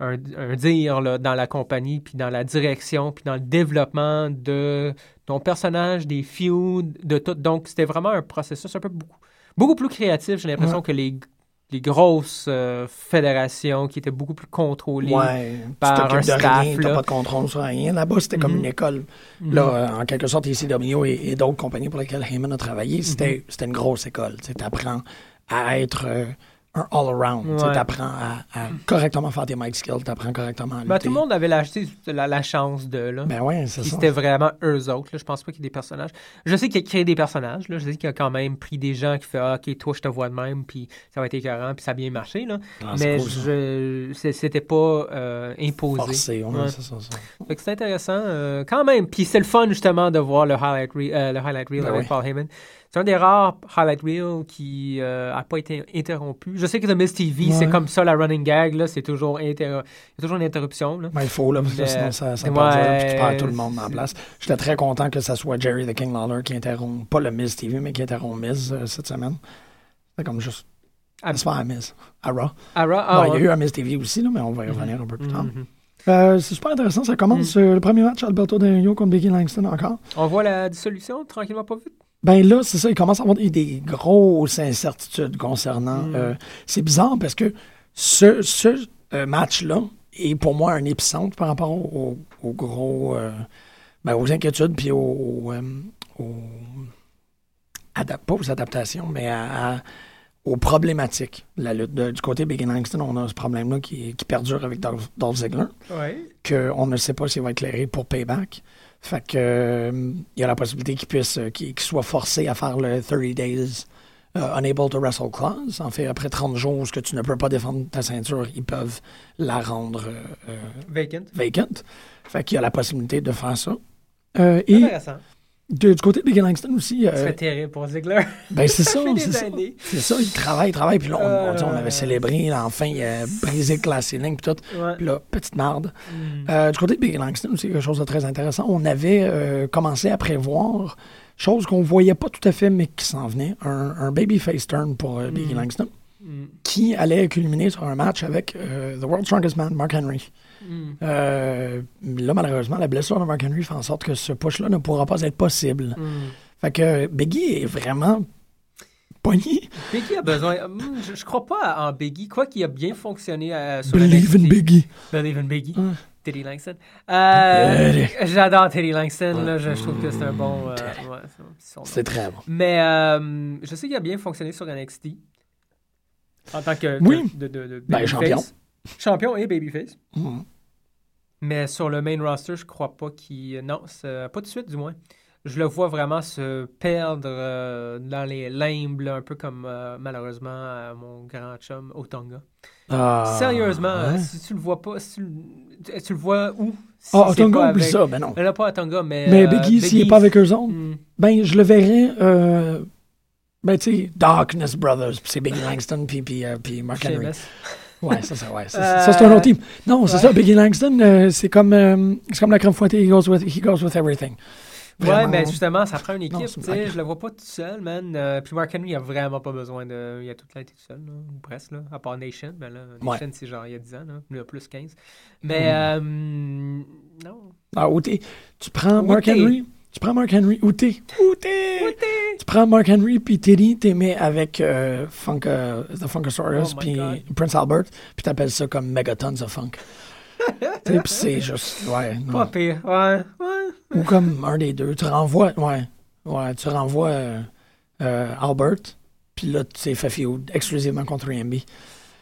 un, un dire là, dans la compagnie, puis dans la direction, puis dans le développement de ton personnage, des feuds, de tout. Donc c'était vraiment un processus un peu beaucoup, beaucoup plus créatif. J'ai l'impression Ouais. que les les grosses euh, fédérations qui étaient beaucoup plus contrôlées. Ouais, par tu un de staff, rien, là. pas de contrôle sur rien. Là-bas, c'était comme Mhm. une école. Mhm. Là, euh, en quelque sorte, ECW et, et d'autres compagnies pour lesquelles Heyman a travaillé, c'était c'était une grosse école. Tu apprends à être euh, un all-around. Ouais. Tu apprends à, à correctement faire tes mic skills, tu apprends correctement à lutter. Ben, tout le monde avait la, la, la chance de. Là. Ben ouais, c'est Puis ça. c'était vraiment eux autres. Là. Je pense pas qu'il y ait des personnages. Je sais qu'il a créé des personnages. Là. Je sais qu'il a quand même pris des gens qui fait ah, OK, toi, je te vois de même, puis ça va être écœurant, puis ça a bien marché. Là. Ah, Mais cool, je, c'était pas euh, imposé. Forcé, ouais, Ouais. c'est ça, ça. Fait que c'est intéressant euh, quand même. Puis c'est le fun justement de voir le highlight reel, euh, le highlight reel Ben avec oui. Paul Heyman. C'est un des rares highlight reels qui n'a pas été interrompu. Je sais que The Miss TV, Ouais. c'est comme ça la running gag. Là, c'est toujours, il y a toujours une interruption. Là. Ben, il faut, là, parce que Mais- sinon ça, ça ouais. puis tu perds tout le monde en place. J'étais très content que ça soit Jerry the King Lawler qui interrompt, pas le Miz TV, mais qui interrompt Miz euh, cette semaine. C'est comme juste. C'est pas à Miz, à Raw. Ra- Bon, ah, il y a eu un Miz TV aussi, là, mais on va y revenir un peu plus tard. Mhm. Euh, c'est super intéressant. Ça commence Mm. euh, le premier match, Alberto Del Rio contre Becky Langston encore. On voit la dissolution tranquillement, pas vite. Ben là, c'est ça, il commence à avoir des, grosses incertitudes concernant. Mm. euh, c'est bizarre parce que ce, ce euh, match-là est pour moi un épicentre par rapport au- au- aux gros. euh, ben, aux inquiétudes puis aux. aux, aux- pas aux adaptations, mais à- à- aux problématiques. La lutte de- du côté Big Langston, on a ce problème-là qui, qui perdure avec Dolph, Dolph Ziggler qu'on ne sait pas s'il va éclairé pour payback. Fait que euh, il y a la possibilité qu'il puisse euh, qu'il qu'il soit forcé à faire le 30 days euh, unable to wrestle clause. En fait, après 30 jours où que tu ne peux pas défendre ta ceinture, ils peuvent la rendre euh, euh, Vacant. vacant. Fait qu'il y a la possibilité de faire ça. Euh, et Intéressant. De- du côté de Big Langston aussi, Ça euh, terrible pour Ziggler. ben c'est [laughs] ça, c'est ça. C'est il travaille, il travaille. Puis là, on, on- on Euh. avait célébré, là, enfin, il a brisé le class ceiling, puis tout. Ouais. Puis là, petite marde. Mm. Euh, du côté de Big Langston aussi, quelque chose de très intéressant. On avait euh, commencé à prévoir, chose qu'on voyait pas tout à fait, mais qui s'en venait, un, un babyface turn pour euh, Biggie Mm. Langston, Mm. qui allait culminer sur un match avec euh, The World's Strongest Man, Mark Henry. Mm. Euh, là, malheureusement, la blessure de Mark Henry fait en sorte que ce push-là ne pourra pas être possible. Mm. Fait que Biggie est vraiment pogné. Biggie a besoin. Mm, je, je crois pas en Biggie, quoi qu'il a bien fonctionné euh, sur Believe in. Biggie. Believe in Biggie. Teddy Langston. Euh, Teddy. J'adore Teddy Langston. Là, je, je trouve que c'est un bon. euh, ouais, c'est très bon. Mais euh, je sais qu'il a bien fonctionné sur NXT. En tant que, Oui. que de, de, de Ben, champion. Champion et babyface. Mais sur le main roster, je crois pas qu'il. Non, pas tout de suite, du moins. Je le vois vraiment se perdre euh, dans les limbes, là, un peu comme euh, malheureusement euh, mon grand chum Otonga. Ah, Sérieusement, hein? si tu le vois pas, si tu, le- tu le vois où? Si Ah, pas oublie avec- ça. Ben non. Là, pas Otonga, mais. Mais Biggie, s'il n'est pas avec eux autres, Hmm. Ben, je le verrais, ben, tu sais, Darkness Brothers, puis c'est Biggie Langston, puis, puis, puis Mark Henry. [laughs] Ouais, ça, ça, ouais, ça, Euh, ça, c'est un autre team. Non, c'est ouais. ça, Biggie Langston, euh, c'est comme, euh, c'est comme la crème fouettée, he goes with, he goes with everything. Ouais, Vraiment. mais justement, ça prend une équipe. tu sais, je le vois pas tout seul, man. Euh, puis Mark Henry, il a vraiment pas besoin de. Il a tout le temps été tout seul, là, ou presque, là, à part Nation. Ben là, Nation, c'est genre il y a 10 ans, là, il a plus 15. Mais, euh, non. Ah, tu prends Mark Henry, tu prends Mark Henry, ou t'es, ou t'es, tu prends Mark Henry, puis Teddy, t'es mis avec euh, Funk, euh, The Funkasaurus, Oh puis. Prince Albert, puis t'appelles ça comme Megatons of Funk. [laughs] Puis c'est juste, ouais, non. Pas pire. Ouais, ouais. Ou comme un des deux. Tu renvoies, ouais, ouais, tu renvoies euh, Albert, puis là, tu t'es fait exclusivement contre EMB.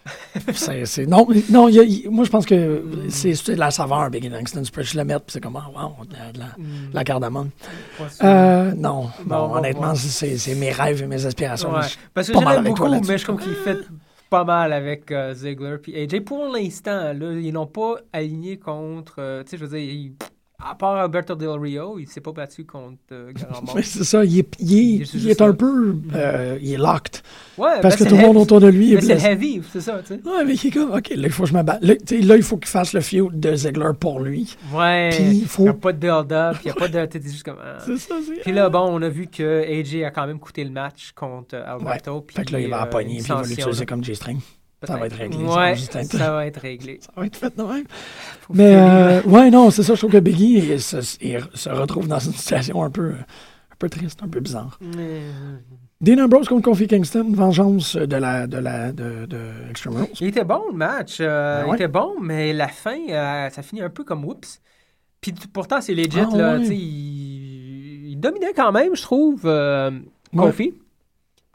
[laughs] c'est, non, non y a- moi, je pense que c'est, c'est de la saveur, Biggie Langston. Tu peux juste le mettre, puis c'est comme, ah, wow, de la, de la, Hmm, de la cardamome. Euh, non, Bon, honnêtement, bon. c'est, c'est mes rêves et mes aspirations. Ouais. Parce que beaucoup, là-dessus. mais je trouve qu'il fait pas mal avec euh, Ziggler puis AJ. Pour l'instant, là, ils n'ont pas aligné contre. euh, tu sais, je veux dire, ils- À part Alberto Del Rio, il s'est pas battu contre euh, [laughs] c'est ça, il est, il est, Il est il juste est un peu. euh, il est locked. Ouais, Parce ben, que tout le monde autour de lui Mais c'est heavy, c'est ça, tu sais. Ouais, mais il est comme, OK, là, il faut que je me batte. Là, il faut qu'il fasse le feud de Ziggler pour lui. Ouais. Puis il Il faut. n'y a pas de build-up, il n'y a pas de. [laughs] T'es juste comme. ah. C'est ça, c'est. Puis là, bon, on a vu que AJ a quand même coûté le match contre euh, Alberto. puis, Fait que là, il va euh, pogner, puis il va l'utiliser comme J-string. Ça va être réglé, ça, Ouais, va être réglé. [laughs] Ça va être fait de même. Faut Mais, euh, ouais, non, c'est ça, je trouve que Biggie il se, il se retrouve dans une situation un peu, un peu triste, un peu bizarre. Mais, Dean Ambrose contre Kofi Kingston, vengeance de la, de la, de, de Extreme Rules. Il était bon le match, euh, Ben il était bon, mais la fin, euh, ça finit un peu comme oups. Puis pourtant, c'est legit, Ah, là. ouais. Il, il dominait quand même, je trouve, euh, Ouais. Kofi.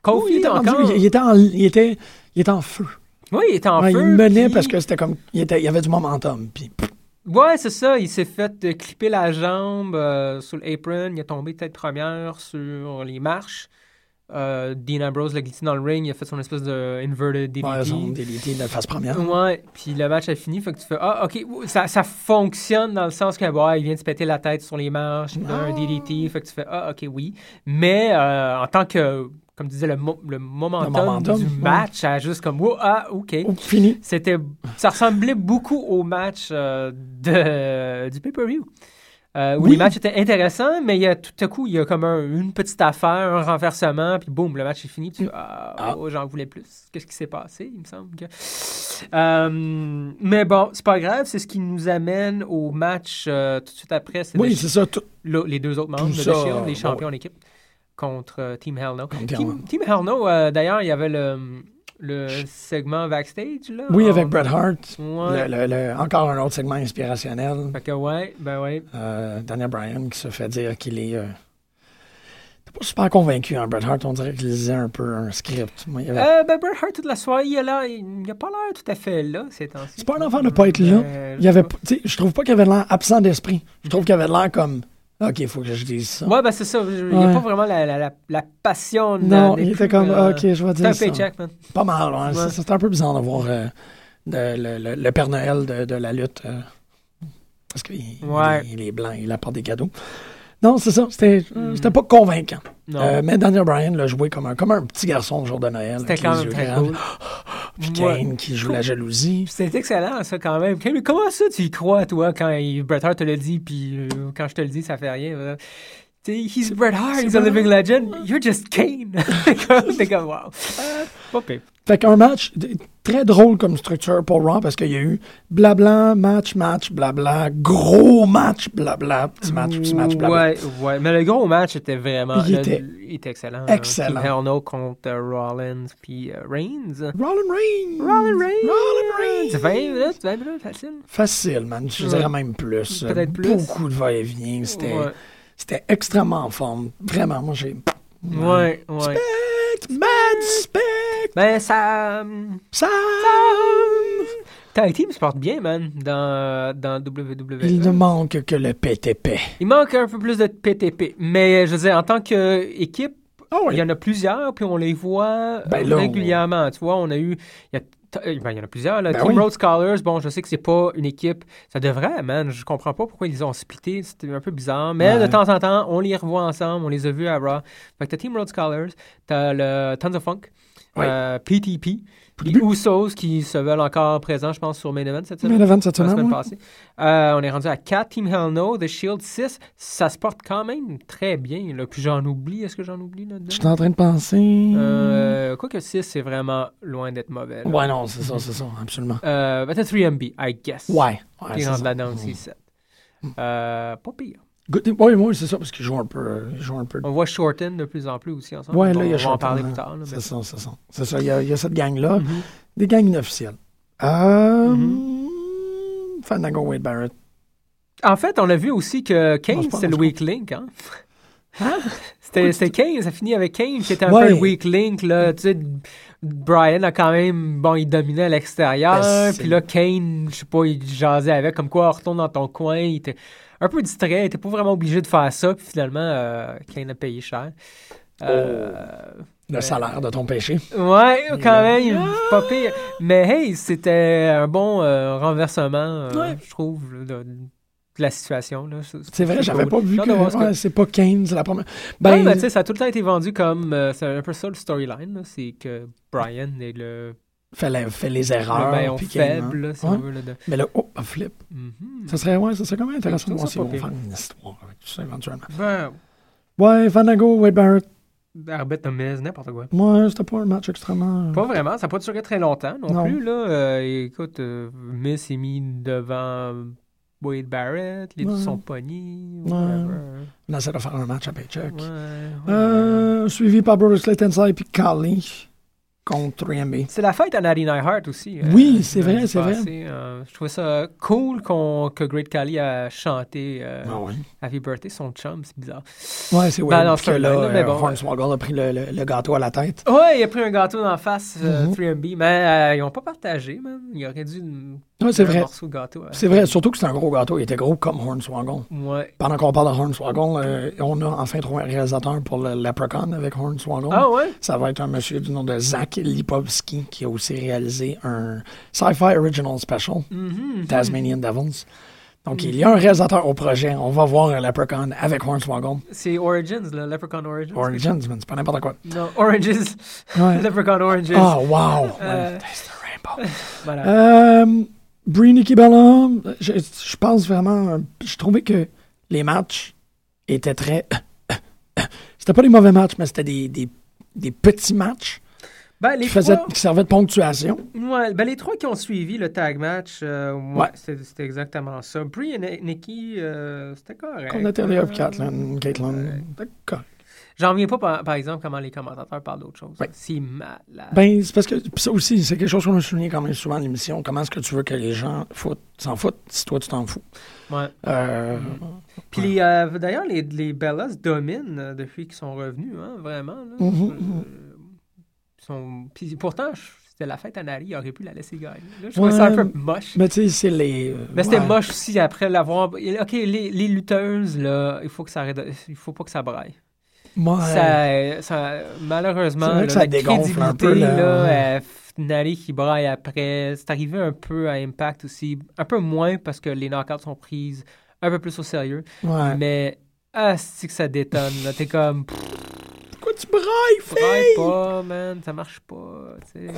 Kofi, il, était rendu- encore. il- il était en, il, était, il était en feu. Oui, il était en Ouais, feu. il menait puis- parce que c'était comme. Il, était, il avait du momentum. Puis, Ouais, c'est ça. Il s'est fait euh, clipper la jambe euh, sur l'apron. Il est tombé tête première sur les marches. Euh, Dean Ambrose l'a glissé dans le ring. Il a fait son espèce de inverted DDT. ouais, son DDT de la face première. Ouais, puis le match a fini, fait que tu fais Ah, ok, ça, ça fonctionne dans le sens que il vient de se péter la tête sur les marches, là, un Ah. DDT, fait que tu fais Ah, ok, oui. Mais euh, en tant que, comme disait le, mo- le momentum, momentum, du ouais. match, a juste comme Oh, Ah, ok. Oh, fini. C'était, ça ressemblait beaucoup au match euh, de, du pay-per-view. Euh, où Oui. les matchs étaient intéressants, mais il y a, tout à coup, il y a comme un- une petite affaire, un renversement, puis boum, le match est fini. tu ah, Ah. oh, j'en voulais plus. Qu'est-ce qui s'est passé, il me semble que. Euh, mais bon, c'est pas grave, c'est ce qui nous amène au match euh, tout de suite après. Oui, c'est ça. Tout, les deux autres membres de The Shield, les champions d'équipe, contre euh, Team Hell No. Team Team, Hell No, euh, d'ailleurs, il y avait le, le segment backstage. Là, oui, en- avec Bret Hart. Ouais. Le- le- encore un autre segment inspirationnel. Fait que ouais, ben ouais. Euh, Daniel Bryan qui se fait dire qu'il est. Euh, t'es pas super convaincu, hein, Bret Hart. On dirait qu'il lisait un peu un script. Moi, avait- Euh, ben Bret Hart, toute la soirée, il a, il a pas l'air tout à fait là ces temps-ci. C'est pas un enfant de pas être là. Euh, il avait, je trouve pas qu'il avait l'air absent d'esprit. Je trouve qu'il avait l'air comme. OK, il faut que je dise ça. Ouais, ben c'est ça. Il n'y a Ouais. pas vraiment la, la, la, la passion. non, il était comme. euh, OK, je vais C'est dire un ça. paycheck, man. Pas mal. Ouais. C'est- C'était un peu bizarre de voir euh, de- le, le- le Père Noël de, de la lutte. euh, parce qu'il Ouais. il, il est blanc, il apporte des cadeaux. Non, c'est ça. C'était c'était pas convaincant. Euh, mais Daniel Bryan l'a joué comme un, comme un petit garçon le jour de Noël. C'était quand même très cool. Puis Ouais. Kane qui joue la jalousie. [laughs] C'est excellent, ça, quand même. Mais comment ça, tu y crois, toi, quand Bret Hart te le dit, puis euh, quand je te le dis, ça fait rien. He's Bret Hart, he's a living legend. You're just Kane. [laughs] [laughs] T'es comme, wow. Pas pire. Fait qu'un match très drôle comme structure pour Raw parce qu'il y a eu blabla, match, match, blabla, gros match, blabla, petit match, petit match, blabla. Ouais, ouais. Mais le gros match était vraiment. Il le- était il était excellent. excellent. Hell No contre euh, Rollins puis euh, Reigns. Rollin Reigns. Rollins Reigns. Rollin Reigns. C'est 20 minutes, 20 minutes, facile. Facile, man. Je Ouais. dirais même plus. Peut-être plus. Beaucoup de va-et-vient. C'était Ouais, c'était extrêmement en forme. Vraiment, moi, j'ai... ouais. ouais. Spect, mad spect, Ben, ça. hum, Sam. Tag Team se porte bien, man, dans, dans WWE. Il ne manque que le PTP. Il manque un peu plus de PTP. Mais je veux dire, en tant qu'équipe, Oh, il y en a plusieurs, puis on les voit Ben là, on- régulièrement. Tu vois, on a eu. Il y, a t- ben, il y en a plusieurs. Là. Ben Team oui. Road Scholars, bon, je sais que c'est pas une équipe. Ça devrait, man. Je comprends pas pourquoi ils ont splitté. C'était un peu bizarre. Mais Ouais. de temps en temps, on les revoit ensemble. On les a vus à Raw. Fait que t'as Team Road Scholars, t'as le Tons of Funk, Oui. euh, PTP, les. Usos qui se veulent encore présents, je pense, sur Main Event cette semaine. Main event cette La semaine, semaine ouais. passée. Euh, on est rendu à 4 Team Hell No, The Shield 6. Ça se porte quand même très bien. Là. Puis j'en oublie. Est-ce que j'en oublie Je là-dedans? suis en train de penser... Euh, Quoique 6, c'est vraiment loin d'être mauvais. là. Ouais, non, c'est ça, c'est ça, absolument. Euh, t'as 3MB, I guess. Ouais, ouais, Qui rentre là-dedans aussi, 7. Euh, pas pire. Oui, oui, c'est ça, parce qu'il joue un peu... euh, joue un peu... On voit Shorten de plus en plus aussi ensemble. Bon, là, il y a On va en Shorten, parler hein. plus tard. C'est ça, c'est ça. C'est ça, il y a, il y a cette gang-là. Mhm. Des gangs inofficielles. Euh... Mhm. Fandango Wade Barrett. En fait, on a vu aussi que Kane, c'était le weak link. Hein? Hein? [laughs] C'était Kane, ça finit avec Kane qui était un Ouais. peu le weak link. Là. Tu sais, Brian a quand même, bon, il dominait à l'extérieur. Ben, Puis là, Kane, je sais pas, il jasait avec, comme quoi, retourne dans ton coin. Il était un peu distrait, il était pas vraiment obligé de faire ça. Puis finalement, euh, Kane a payé cher. Euh, Le Ouais. salaire de ton péché. Ouais, quand même, pas pire. Mais hey, c'était un bon euh, renversement, euh, Ouais. je trouve, de, de la situation. C'est vrai, j'avais pas vu que ouais, c'est pas Kane, c'est la première. Ben, Ben, tu sais, ça a tout le temps été vendu comme. c'est un peu ça le storyline. C'est que Brian est le, fait, la- fait les le erreurs. Kane, hein. faible, là, si Ouais. on veut. Là, de- Mais là, oh, un flip. Mhm. Ça serait, ouais, ça serait quand même intéressant de voir si on faire une histoire avec tout ça éventuellement. Ben, Ouais, Vanago, Wade Barrett. de mise, n'importe quoi. Ouais, c'était pas un match extrêmement. Pas vraiment, ça n'a pas duré très longtemps non, Non. plus. Là. Euh, écoute, euh, Miss s'est mis devant Wade Barrett, les deux Ouais. sont pognés. Ouais. On essaie de faire un match à paycheck. Euh, suivi par Bruce Tensai puis Kali contre 3MB. C'est la fête à Natty Neihart aussi. euh, Oui, c'est vrai, c'est vrai. Euh, je trouvais ça cool qu'on, que Great Khali a chanté euh, Ah ouais. Happy Birthday, son chum, c'est bizarre. Ouais, c'est Ben, non, parce que là, vrai, mais euh, bon, Hornswoggle a pris le, le- le gâteau à la tête. Ouais, il a pris un gâteau d'en face, euh, Mhm. 3MB, mais euh, ils n'ont pas partagé, man. Il aurait dû Ouais, c'est un vrai. morceau de gâteau. C'est vrai, surtout que c'est un gros gâteau. Il était gros comme Hornswoggle. Ouais. Pendant qu'on parle de Hornswoggle, euh, on a enfin trouvé un réalisateur pour le Leprechaun avec Hornswoggle. Ah ouais? Ça va être un monsieur du nom de Zach Lipovsky qui a aussi réalisé un Sci-Fi Original Special, Mhm. Tasmanian Devils. Donc, il y a un réalisateur au projet. On va voir un Leprechaun avec Hornswoggle. C'est Origins, le Leprechaun Origins. Origins, man, c'est pas n'importe quoi. Non, Oranges. Ouais. [laughs] Leprechaun Oranges. Ah, wow! Euh, Taste the rainbow. [laughs] Voilà. Euh, Brie Bella, je, je pense vraiment. euh, Je trouvais que les matchs étaient très. C'était pas des mauvais matchs, mais c'était des, des, des petits matchs Ben, les qui, trois- qui servaient de ponctuation. Ouais, ben les trois qui ont suivi le tag match, euh, ouais, Ouais. C'était, exactement ça. Brie et Ni- Nikki, euh, c'était correct. On était là, Euh, Caitlin, Caitlin. d'accord. J'en reviens pas, par, par exemple, comment les commentateurs parlent d'autre chose. Ouais. C'est malade. Ben, c'est parce que ça aussi, c'est quelque chose qu'on a souligné quand même souvent à l'émission. Comment est-ce que tu veux que les gens foutent, s'en foutent si toi tu t'en fous? Ouais. Euh, Puis euh, d'ailleurs, les, les Bellas dominent depuis qu'ils sont revenus, hein, vraiment. là. Euh, mhm. ils sont... Puis pourtant, c'était la fête à Nari, il aurait pu la laisser gagner. Là, je trouvais ça un peu moche. Mais tu sais, c'est les. euh, Mais c'était ouais. moche aussi après l'avoir. Ok, les, les lutteuses, là, il faut que ça Il faut pas que ça braille. Ouais. Ça, ça- malheureusement, là, ça la dégonfle un crédibilité, peu, là, là, ouais. euh, Nari qui braille après. C'est arrivé un peu à Impact aussi. Un peu moins parce que les knockouts sont prises un peu plus au sérieux. Ouais. Mais, ah, c'est que ça détonne. T'es comme, pff, tu brailles, braille fille? pas, man, ça marche pas. tu sais.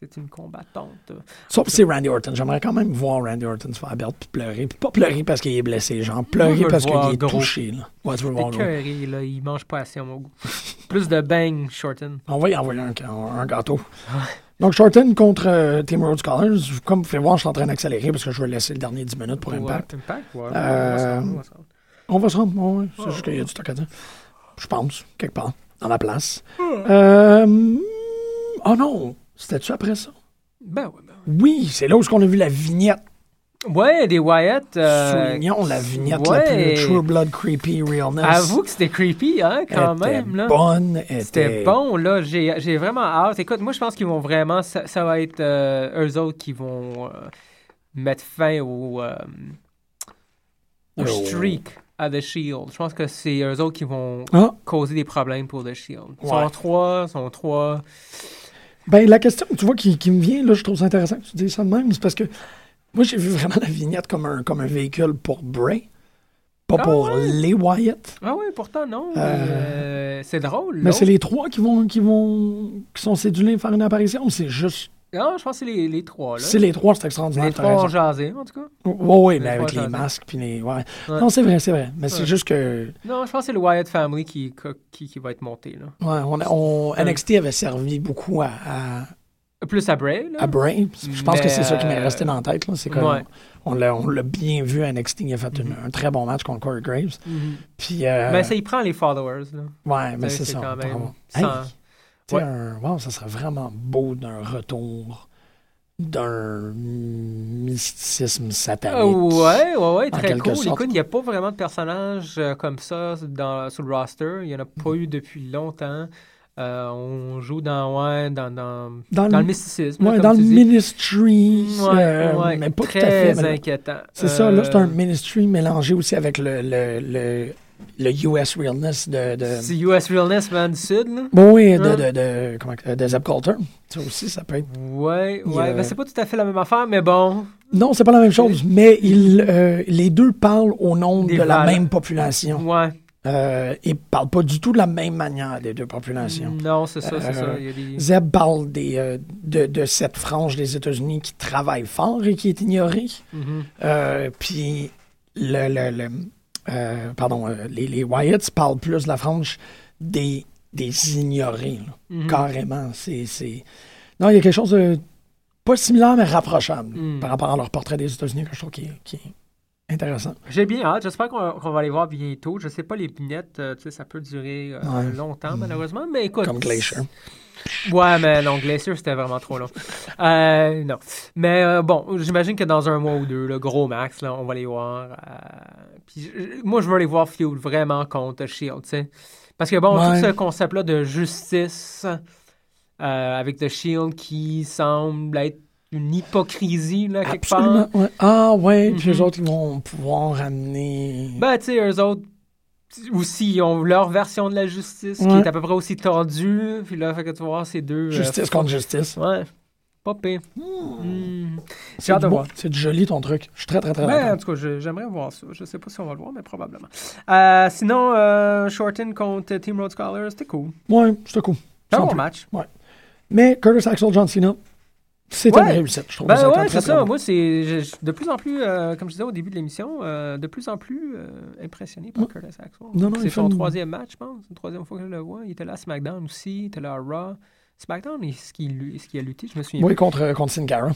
C'est une combattante. Sauf si c'est Randy Orton. J'aimerais quand même voir Randy Orton se faire perdre puis pleurer. Puis pas pleurer parce qu'il est blessé, genre pleurer veux parce qu'il est gros. touché. Là. Ouais, tu veux voir. Écœuré, là, il mange pas assez à mon goût. [laughs] Plus de bang, Shorten. On va y envoyer un, un gâteau. Donc, Shorten contre euh, Team Rhodes Scholars. Comme vous pouvez voir, je suis en train d'accélérer parce que je vais laisser le dernier 10 minutes pour Ouais, Impact. Impact, ouais. Euh, on va se rendre, ouais. C'est juste qu'il y a du stock à dire. Je pense, quelque part, dans la place. Euh, oh non! C'était-tu après ça? Ben ouais, ben Oui, c'est là où on a vu la vignette. ouais. Des Wyatt. euh, Soulignons la vignette ouais. la plus True Blood Creepy Realness. Avoue que c'était creepy, hein, quand était même, là. bonne. C'était était- bon, là. J'ai j'ai vraiment hâte. Écoute, moi, je pense qu'ils vont vraiment. Ça, ça va être euh, eux autres qui vont euh, mettre fin au, euh, au Oh. streak à The Shield. Je pense que c'est eux autres qui vont Ah, causer des problèmes pour The Shield. Ils Ouais. sont trois, ils sont trois. ben la question, tu vois, qui, qui me vient, là, je trouve ça intéressant que tu dises ça de même, c'est parce que moi, j'ai vu vraiment la vignette comme un, comme un véhicule pour Bray, pas Ah pour ouais? les Wyatt. Ah oui, pourtant, non. Euh, euh, c'est drôle. Mais c'est les trois qui vont, qui vont, qui sont cédulés à faire une apparition, ou c'est juste, Non, je pense que c'est les, les trois, là. c'est les trois, c'est extraordinaire. Les trois ont jasé, en tout cas. Oui, oui, mais avec les masques puis les, ouais. Ouais. Non, c'est vrai, c'est vrai, mais c'est juste que, Non, je pense que c'est le Wyatt Family qui, qui, qui va être monté, là. ouais, on, on-. NXT avait servi beaucoup à, à, Plus à Bray, là. à Bray. Je pense que c'est ça qui m'est resté dans la tête. là. C'est comme, on l'a on l'a bien vu à NXT. Il a fait une- un très bon match contre Corey Graves. Mhm. Puis, euh, Mais ça y prend les followers, là. ouais, mais c'est- c'est c'est ça. quand même sans- Hey, Ouais. un- wow, ça serait vraiment beau d'un retour d'un mysticisme satanique. Ah, ouais, ouais, ouais, très cool. sorte. Écoute, il n'y a pas vraiment de personnages euh, comme ça dans, sur le roster. Il n'y en a pas eu depuis longtemps. Euh, on joue dans, ouais, dans, dans, Dans, dans le le, mysticisme. ouais, là, dans le dis. ministry, Ouais, euh, ouais, mais pas très tout à fait. inquiétant. C'est ça, là, c'est Euh, un ministry mélangé aussi avec le, le, le le US Realness de. de... C'est US Realness, man, du Sud, là? Bon, oui, de, Hein? de, de, comment, de Zeb Coulter. Ça aussi, ça peut être. Ouais, ouais. euh, Ben, c'est pas tout à fait la même affaire, mais bon. Non, c'est pas la même chose, mais il, euh, les deux parlent au nom Des de la même population. Ouais. Euh, ils parlent pas du tout de la même manière, les deux populations. Non, c'est ça, c'est ça. Euh, Il y a des... Zeb parle des, euh, de, de cette frange des États-Unis qui travaille fort et qui est ignorée. Mhm. Euh, puis, le, le, le- euh, pardon, euh, les, les Wyatts parlent plus de la frange des, des ignorés, là. Mhm. carrément. C'est. Non, il y a quelque chose de pas similaire, mais rapprochable Mm. par rapport à leur portrait des États-Unis que je trouve qui qui est intéressant. J'ai bien hâte. J'espère qu'on va les voir bientôt. Je sais pas, les vignettes, euh, tu sais, ça peut durer euh, Ouais. longtemps, malheureusement. Mais écoute. Comme Glacier. Ouais, mais non, Glacier, c'était vraiment trop long. Euh, non. Mais bon, j'imagine que dans un mois ou deux, le gros max, là, on va les voir. puis moi, je veux les voir feud vraiment contre Shield, tu sais. Parce que bon, Ouais. tout ce concept-là de justice avec The Shield qui semble être une hypocrisie, là, quelque Absolument. part. ouais. Ah, ouais. Puis Mhm. les autres, ils vont pouvoir ramener. Ben, tu sais, eux autres aussi, ils ont leur version de la justice qui Ouais. est à peu près aussi tordue. Puis là, fait que tu voir ces deux. euh, justice contre justice. Ouais. Pas pire. Hmm. C'est hâte de du beau. voir. C'est joli ton truc. Je suis très, très, très Ben, en tout cas, j'aimerais voir ça. Je sais pas si on va le voir, mais probablement. Euh, sinon, euh, Shorten contre Team Road Scholar, c'était cool. Ouais, c'était cool. C'est un bon plus. match. Mais Curtis Axel John Cena, c'était Ouais. une réussite. Je trouve Ben ouais, c'est ça. bon. Moi, c'est je- de plus en plus, euh, comme je disais au début de l'émission, euh, de plus en plus euh, impressionné par. Curtis Axel. Non, non, c'est son une- troisième match, je pense. C'est la troisième fois que je le vois. Il était là à SmackDown aussi. Il était là à Raw. SmackDown, est-ce qu'il est-ce qu'il a lutté? Je me souviens Oui, contre, contre Sin Cara.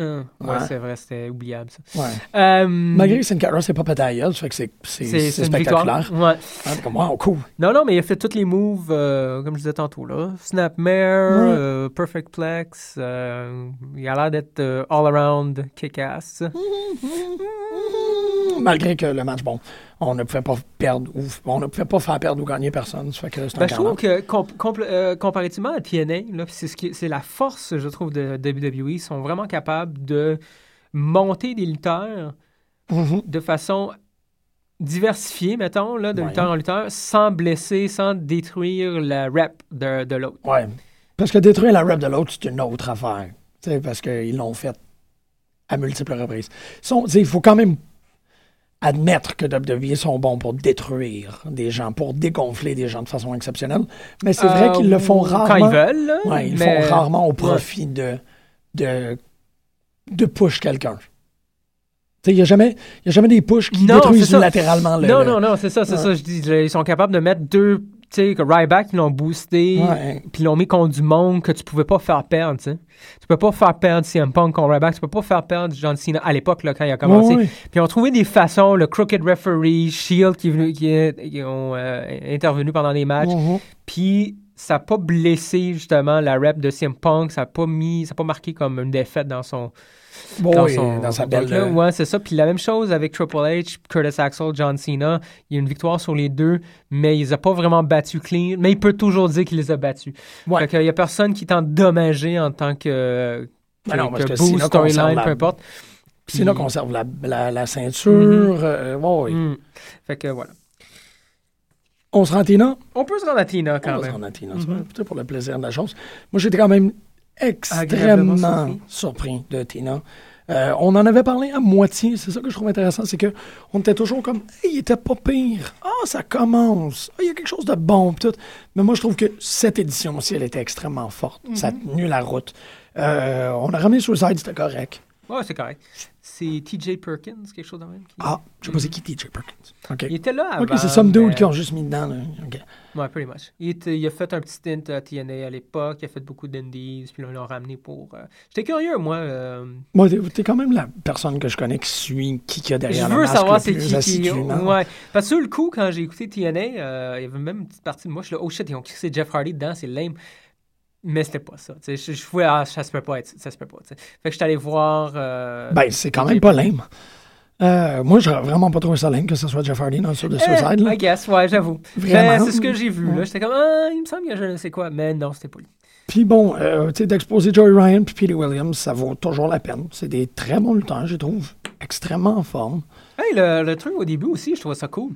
Euh, ouais, Ouais. c'est vrai, c'était oubliable, ça. Ouais. Euh, Malgré que c'est pas pété à la gueule, ça fait que c'est, c'est, c'est c'est une spectaculaire. Ouais. Hein, comme, wow, cool. Non, non, mais il a fait tous les moves, euh, comme je disais tantôt, là. Snapmare, euh, Perfect Plex. il a l'air d'être euh, all-around kick-ass. Malgré que le match, bon, on ne pouvait pas perdre ou on ne pouvait pas faire perdre ou gagner personne. Ça fait que Ben, je trouve que, comp- euh, comparativement à TNA, c'est, la force, je trouve, de WWE. Ils sont vraiment capables de monter des lutteurs Mhm. de façon diversifiée, mettons, là, de Ouais. lutteur en lutteur, sans blesser, sans détruire la rep de, de l'autre. Ouais. Parce que détruire la rep de l'autre, c'est une autre affaire. Parce qu'ils l'ont fait à multiples reprises. Il faut quand même admettre que WWE sont bons pour détruire des gens, pour dégonfler des gens de façon exceptionnelle. Mais c'est vrai Euh, qu'ils le font rarement. Quand ils veulent, Ouais, ils le mais- font rarement au profit de, de, de push quelqu'un. Tu sais, Il n'y a, jamais- y a jamais des push qui Non, détruisent unilatéralement le. Non, non, non, c'est ça, c'est Ouais. ça, je dis. Ils sont capables de mettre deux. Tu sais, que Ryback, ils l'ont boosté, Ouais. puis ils l'ont mis contre du monde que tu pouvais pas faire perdre, tu peux pas faire perdre CM Punk contre Ryback, tu peux pas faire perdre John Cena à l'époque, là, quand il a commencé. Puis ils ont trouvé des façons, le Crooked Referee, Shield qui, qui, ont euh, intervenu pendant les matchs, puis ça n'a pas blessé, justement, la rep de CM Punk, ça n'a pas mis, ça a pas marqué comme une défaite dans son, Bon, dans, oui, son, dans sa son belle. truc, là. Ouais, c'est ça. Puis la même chose avec Triple H, Curtis Axel, John Cena. Il y a une victoire sur les deux, mais il les a pas vraiment battus clean. Mais il peut toujours dire qu'il les a battus. Ouais. Fait qu'il y a personne qui est endommagé en tant que, que, Ben non, parce que que boost, Cena storyline, la- peu importe. Cena Puis- conserve la, la, la ceinture. Euh, ouais. Mm. Fait que voilà. On se rend à Tina? On peut se rendre à Tina On quand va se même. rendre à Tina. Va, peut-être pour le plaisir de la chose. Moi, j'étais quand même extrêmement surpris. de Tina. Euh, on en avait parlé à moitié. C'est ça que je trouve intéressant. C'est que on était toujours comme, Hey, il était pas pire. Ah, ça commence. Ah, il y a quelque chose de bon. tout. Mais moi, je trouve que cette édition aussi, elle était extrêmement forte. Ça a Mhm. tenu la route. Euh, on a ramené Suicide, c'était correct. Ouais, c'est correct. C'est TJ Perkins, quelque chose de même. qui- Ah, je sais pas c'est qui TJ Perkins. OK. Il était là avant. OK, c'est some dude mais- qui ont juste mis dedans. là. Ouais, pretty much. Il, était- il a fait un petit stint à TNA à l'époque, il a fait beaucoup d'indies, puis là, ils l'ont ramené pour... euh, J'étais curieux, moi. euh, Moi, t'es quand même la personne que je connais qui suit qui a Je derrière le veux savoir c'est qui qui... Ouais. Parce que sur le coup, quand j'ai écouté TNA, euh, il y avait même une petite partie de moi, je suis là, oh shit, ils ont crissé Jeff Hardy dedans, c'est lame. Mais c'était pas ça. Je, je fouais, ah, ça se peut pas être, ça se peut pas. Fait que j'étais allé voir... euh, Ben, c'est quand même pas lame. Euh, moi, j'aurais vraiment pas trouvé ça lame que ce soit Jeff Hardy dans le sur de Eh, Suicide. là. I guess, ouais, j'avoue. Ben, c'est ce que j'ai vu. Ouais. J'étais comme, ah, il me semble que je ne sais quoi. Mais non, c'était pas lui. Puis bon, euh, tu sais, d'exposer Joey Ryan puis Petey Williams, ça vaut toujours la peine. C'est des très bons lutteurs, je trouve. Extrêmement en forme. Hey, le, le truc au début aussi, je trouvais ça cool.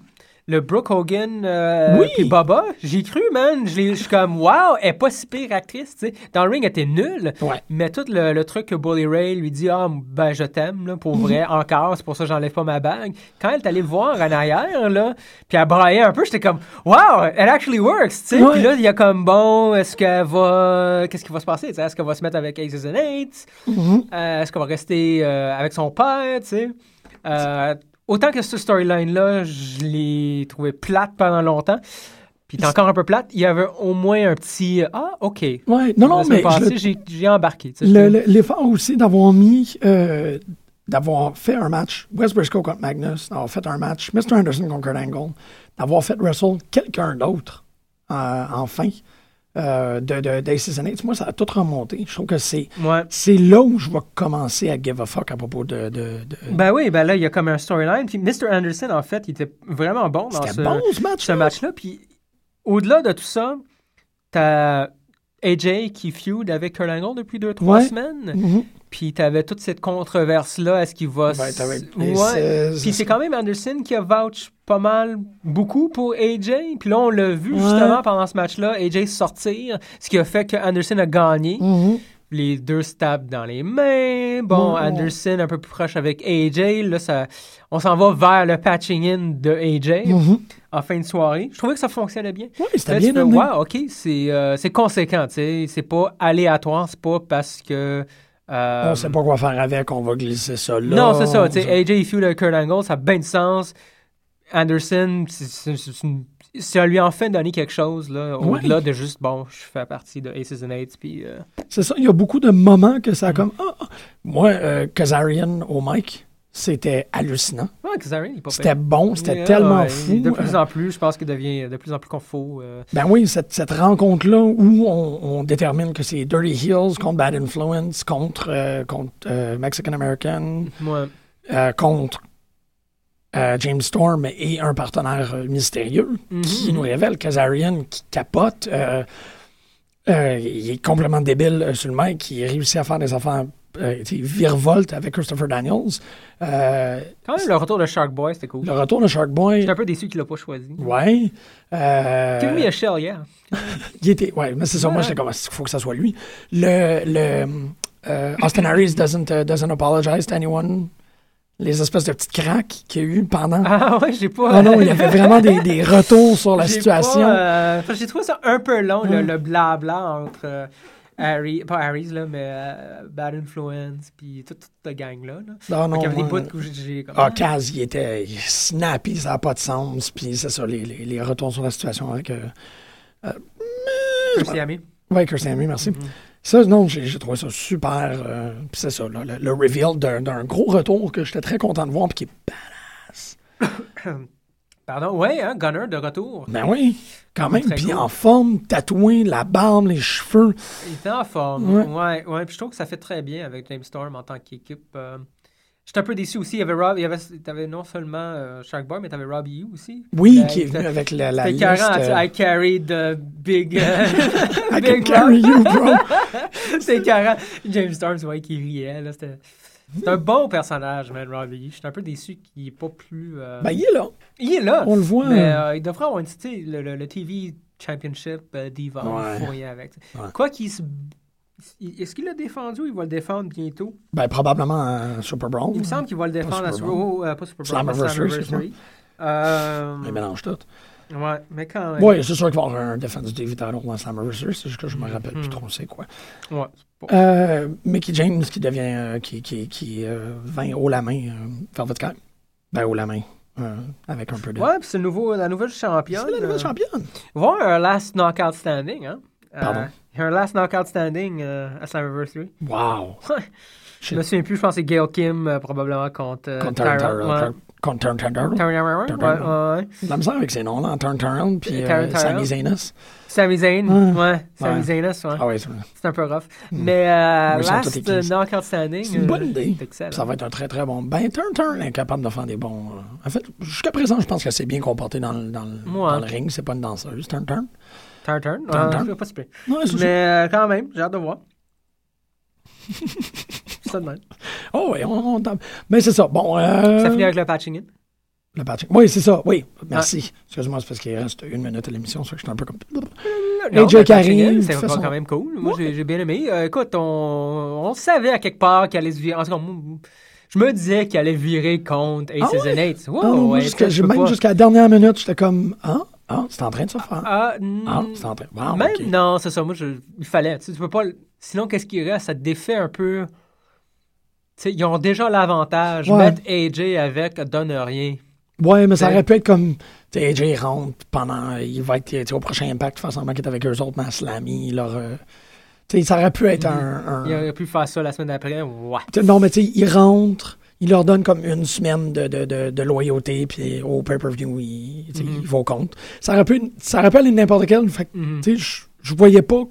Le Brooke Hogan euh, Oui. puis Baba, j'ai cru, man. Je suis comme, wow, elle est pas si pire actrice, tu sais. Dans le ring, elle était nulle. Ouais. Mais tout le, le truc que Bully Ray lui dit, ah, ben, je t'aime, pour vrai, encore, c'est pour ça que j'enlève pas ma bague. Quand elle est allée voir en arrière, là, puis elle braillait un peu, j'étais comme, wow, it actually works, tu sais. Ouais. Puis là, il y a comme, bon, est-ce qu'elle va, qu'est-ce qui va se passer, tu sais? Est-ce qu'elle va se mettre avec Aces and Eights? Mhm. Euh, est-ce qu'elle va rester euh, avec son père, tu sais? Euh, autant que cette storyline-là, je l'ai trouvé plate pendant longtemps. Puis t'es encore un peu plate. Il y avait au moins un petit Ah, OK. Ouais. Non, non, mais le- j'ai, embarqué. sais, le- l'effort aussi d'avoir mis, euh, d'avoir fait un match Wes Briscoe contre Magnus, d'avoir fait un match Mr. Anderson contre Kurt Angle, d'avoir fait wrestle quelqu'un d'autre, euh, enfin, euh, Eights. Moi, ça a tout remonté. Je trouve que c'est, Ouais. c'est là où je vais commencer à give a fuck à propos de. de, de- Ben oui, ben là, il y a comme un storyline. Puis Mr. Anderson, en fait, il était vraiment bon dans ce, bon ce match. match-là. Puis au-delà de tout ça, t'as AJ qui feud avec Kurt Angle depuis deux, trois Ouais. semaines. Mhm. Puis t'avais toute cette controverse-là. Est-ce qu'il va... Les Ouais. 16. Puis c'est quand même Anderson qui a vouch pas mal, beaucoup pour AJ. Puis là, on l'a vu Ouais. justement pendant ce match-là, AJ sortir, ce qui a fait que Anderson a gagné. Mhm. Les deux se tapent dans les mains. Bon, Ouais. Anderson un peu plus proche avec AJ. Là, ça, on s'en va vers le patching in de AJ Mhm. en fin de soirée. Je trouvais que ça fonctionnait bien. Ouais, c'était bien tu fais, wow, OK, c'est euh, c'est conséquent, tu sais. C'est pas aléatoire, c'est pas parce que... euh, On sait pas quoi faire avec, on va glisser ça là. non, c'est ça. Tu sais, AJ feud avec Kurt Angle, ça a bien du sens. Anderson, ça lui a enfin donné quelque chose, là, au-delà de juste, bon, je fais partie de Aces and Eights, puis... euh, C'est ça, il y a beaucoup de moments que Mm. ça a comme. Ah, ah. Moi, euh, Kazarian au mic, c'était hallucinant. Ouais, C'était bon, c'était Yeah, tellement ouais, fou. De plus Euh, en plus, je pense qu'il devient de plus en plus confort. euh, Ben oui, cette, cette rencontre-là où on, on détermine que c'est Dirty Heels contre Bad Influence, contre, euh, contre euh, Mexican American, ouais. contre James Storm et un partenaire mystérieux qui nous révèle Kazarian qui capote. il est complètement débile sur le mic, il réussit à faire des affaires euh, virevoltes avec Christopher Daniels. Euh, Quand même, le retour de Shark Boy, c'était cool. le retour de Shark Boy, J'étais un peu déçu qu'il l'a pas choisi. ouais. Euh, Give me a shell, yeah. [laughs] il était, ouais, mais c'est ça, moi Ouais. j'étais comme, il faut que ça soit lui. Le, le euh, Austin Harris doesn't, uh, doesn't apologize to anyone. Les espèces de petites craques qu'il y a eu pendant. Ah ouais, j'ai pas... Ah non, il y avait vraiment des, des [laughs] retours sur la situation. pas, euh, j'ai trouvé ça un peu long, le, le blabla entre Harry, pas Harry's, là, mais euh, Bad Influence, puis toute, toute cette gang-là. Là. Ah non, il y avait des bouts où j'ai-. Ah, Kaz, il était snappy, ça n'a pas de sens. Puis c'est ça, les, les, les retours sur la situation avec. Euh, Merci, ami. ouais, Kirsten Henry, merci. Mhm. Ça, non, j'ai trouvé ça super. euh, puis c'est ça, là, le, le reveal d'un gros retour que j'étais très content de voir, puis qui est [coughs] Pardon, ouais, hein, Gunner de retour. Ben oui, quand même. Puis cool. en forme, tatoué, la barbe, les cheveux. Il était en forme. Ouais. Ouais, ouais. Puis je trouve que ça fait très bien avec James Storm en tant qu'équipe. Euh, J'étais un peu déçu aussi. Il y avait Rob, il y avait, t'avais non seulement euh, Shark Boy, mais t'avais Robbie You aussi. Oui, Euh, qui est venu avec la, la liste. carré, euh, I carried the big. euh, [laughs] I can carry you, bro. [laughs] C'était carré. James Storm, tu vois, qui riait. Là, c'était. C'est un bon personnage, man, Robbie. Je suis un peu déçu qu'il n'est pas plus. euh, Ben, il est là. il est là. On le voit. Mais euh, euh, il devrait avoir une, tu sais, le, le, le TV Championship euh, Diva. Ouais. Avec. Ouais. Quoi qu'il se. Est-ce qu'il l'a défendu ou il va le défendre bientôt? ben, probablement un Super Bowl. Il me semble qu'il va le défendre à Super Bowl. Euh, pas Super Bowl, Slammiversary. Euh, Il mélange tout. Ouais, mais quand même. Oui, c'est sûr qu'il va y avoir un Defense David Title dans Slammiversary. C'est juste que je me rappelle plus Mhm. trop c'est quoi. Ouais, pas- Euh, Mickey James qui devient. euh, qui qui, qui euh, vint haut la main vers votre cœur. Ben, haut la main. euh, avec un peu de. Ouais, puis c'est le nouveau, la nouvelle championne. c'est la nouvelle euh, championne. Avoir un last knockout standing, hein? Pardon? Il y a un last knockout standing euh, à Slammiversary. Wow. [laughs] Je me souviens plus, je pense que c'est Gail Kim probablement contre Contre Tyra- Turn. Turn. Contre Turn Turn Turn. Turn Turn. De la misère avec ces noms-là, Turn Turn, puis euh, Turn Turn. Sami Zaynus. Sami Zayn, Ouais. Sami Ouais. Zaynus, ouais. Ah ouais, c'est C'est un peu rough. Mais euh, last knockout standing. C'est une bonne euh, idée. c'est. Ça va être un très très bon. Ben, Turn Turn est capable de faire des bons. euh, En fait, jusqu'à présent, je pense qu'elle s'est bien comportée dans, le- dans, le- Ouais. dans le ring. C'est pas une danseuse, Turn Turn. Turn turn. Turn, turn. pas c'est ça. Mais euh, quand même, j'ai hâte de voir. C'est ça de même. Oh, oui, on, on tape. Mais c'est ça. Bon, euh, Ça finit avec le patching in. Le patching. Oui, c'est ça. Oui, merci. Excuse-moi, c'est parce qu'il reste une minute à l'émission, ça que je suis un peu comme. Non, AJ fait son- quand même cool. Moi, j'ai bien aimé. Euh, écoute, on, on savait à quelque part qu'il allait se virer. En tout cas, je me disais qu'il allait virer contre Aces Ah ouais? and Eights. Wow, Ah ouais, même jusqu'à la dernière minute, j'étais comme. Ah, ah, c'est en train de se faire. Ah, Ah, mm, c'est en train. Même, non, c'est ça. Moi, je- il fallait. Tu, peux pas. Sinon, qu'est-ce qui reste? Ça te défait un peu. Tu sais, ils ont déjà l'avantage. Ouais. Mettre AJ avec donne rien. Ouais, mais ça T'sais. aurait pu être comme. AJ rentre pendant. Il va être au prochain impact, faire semblant qu'il est avec eux autres, mais Slammy, leur. euh, ça aurait pu être un. un- Il aurait pu faire ça la semaine d'après. Ouais. Non, mais tu sais, il rentre, il leur donne comme une semaine de, de, de, de loyauté, puis au pay-per-view, il, Mhm. il va au compte. Ça aurait pu, ça aurait pu aller n'importe quel. Fait que, Mhm. tu sais, je, je voyais pas.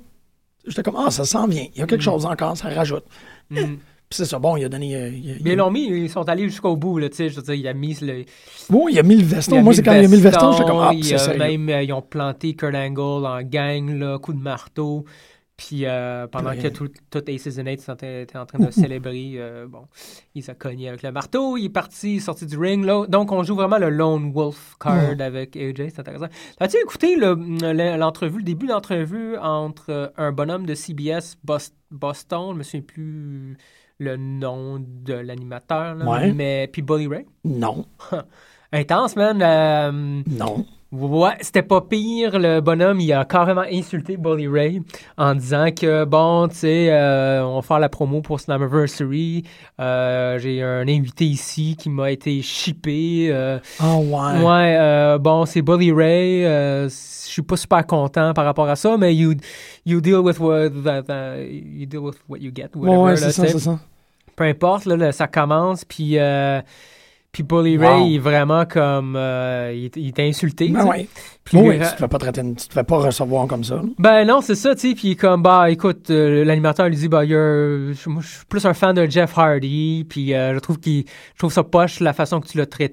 J'étais comme, ah, ça s'en vient. Il y a quelque Mhm. chose encore, ça rajoute. Mhm. [laughs] Puis c'est ça, bon, il a donné. euh, il, Mais il- ils l'ont mis, ils sont allés jusqu'au bout, là, tu sais, je veux dire, il a mis le... Bon, il a mis le veston. Moi, c'est quand il a mis le veston, j'étais comme, ah, c'est a sérieux. même, euh, ils ont planté Kurt Angle en gang, là, coup de marteau, puis euh, pendant que tout, tout Aces and Eights était, en train de célébrer, euh, bon, il s'est cogné avec le marteau, il est parti, il est sorti du ring, là, donc on joue vraiment le Lone Wolf card Mm. avec AJ, c'est intéressant. As-tu écouté le- le- l'entrevue, le début de l'entrevue entre un bonhomme de CBS Bos- Boston, je me souviens plus le nom de l'animateur, Ouais. mais puis Bully Ray? Non, [laughs] Intense, man. Euh, non. Ouais, c'était pas pire. Le bonhomme, il a carrément insulté Bully Ray en disant que, bon, tu sais, euh, on va faire la promo pour Slammiversary. Euh, J'ai un invité ici qui m'a été shippé. euh, Ah, ouais. ouais, euh, bon, c'est Bully Ray. je suis pas super content par rapport à ça, mais you, you deal with what, that- you deal with what you get. Whatever, ouais, c'est ça, c'est ça. peu importe, là, là, ça commence, puis, puis Bully Wow. Ray il est vraiment comme... euh, il, est- il est insulté. Ben ouais. Puis lui, ra- tu te fais pas traiter, tu te fais pas recevoir comme ça. Ben non, c'est ça, tu sais, puis comme, bah, écoute, euh, l'animateur lui dit, bah, je suis plus un fan de Jeff Hardy, puis euh, je trouve qu'il, je trouve ça poche la façon que tu l'as traité.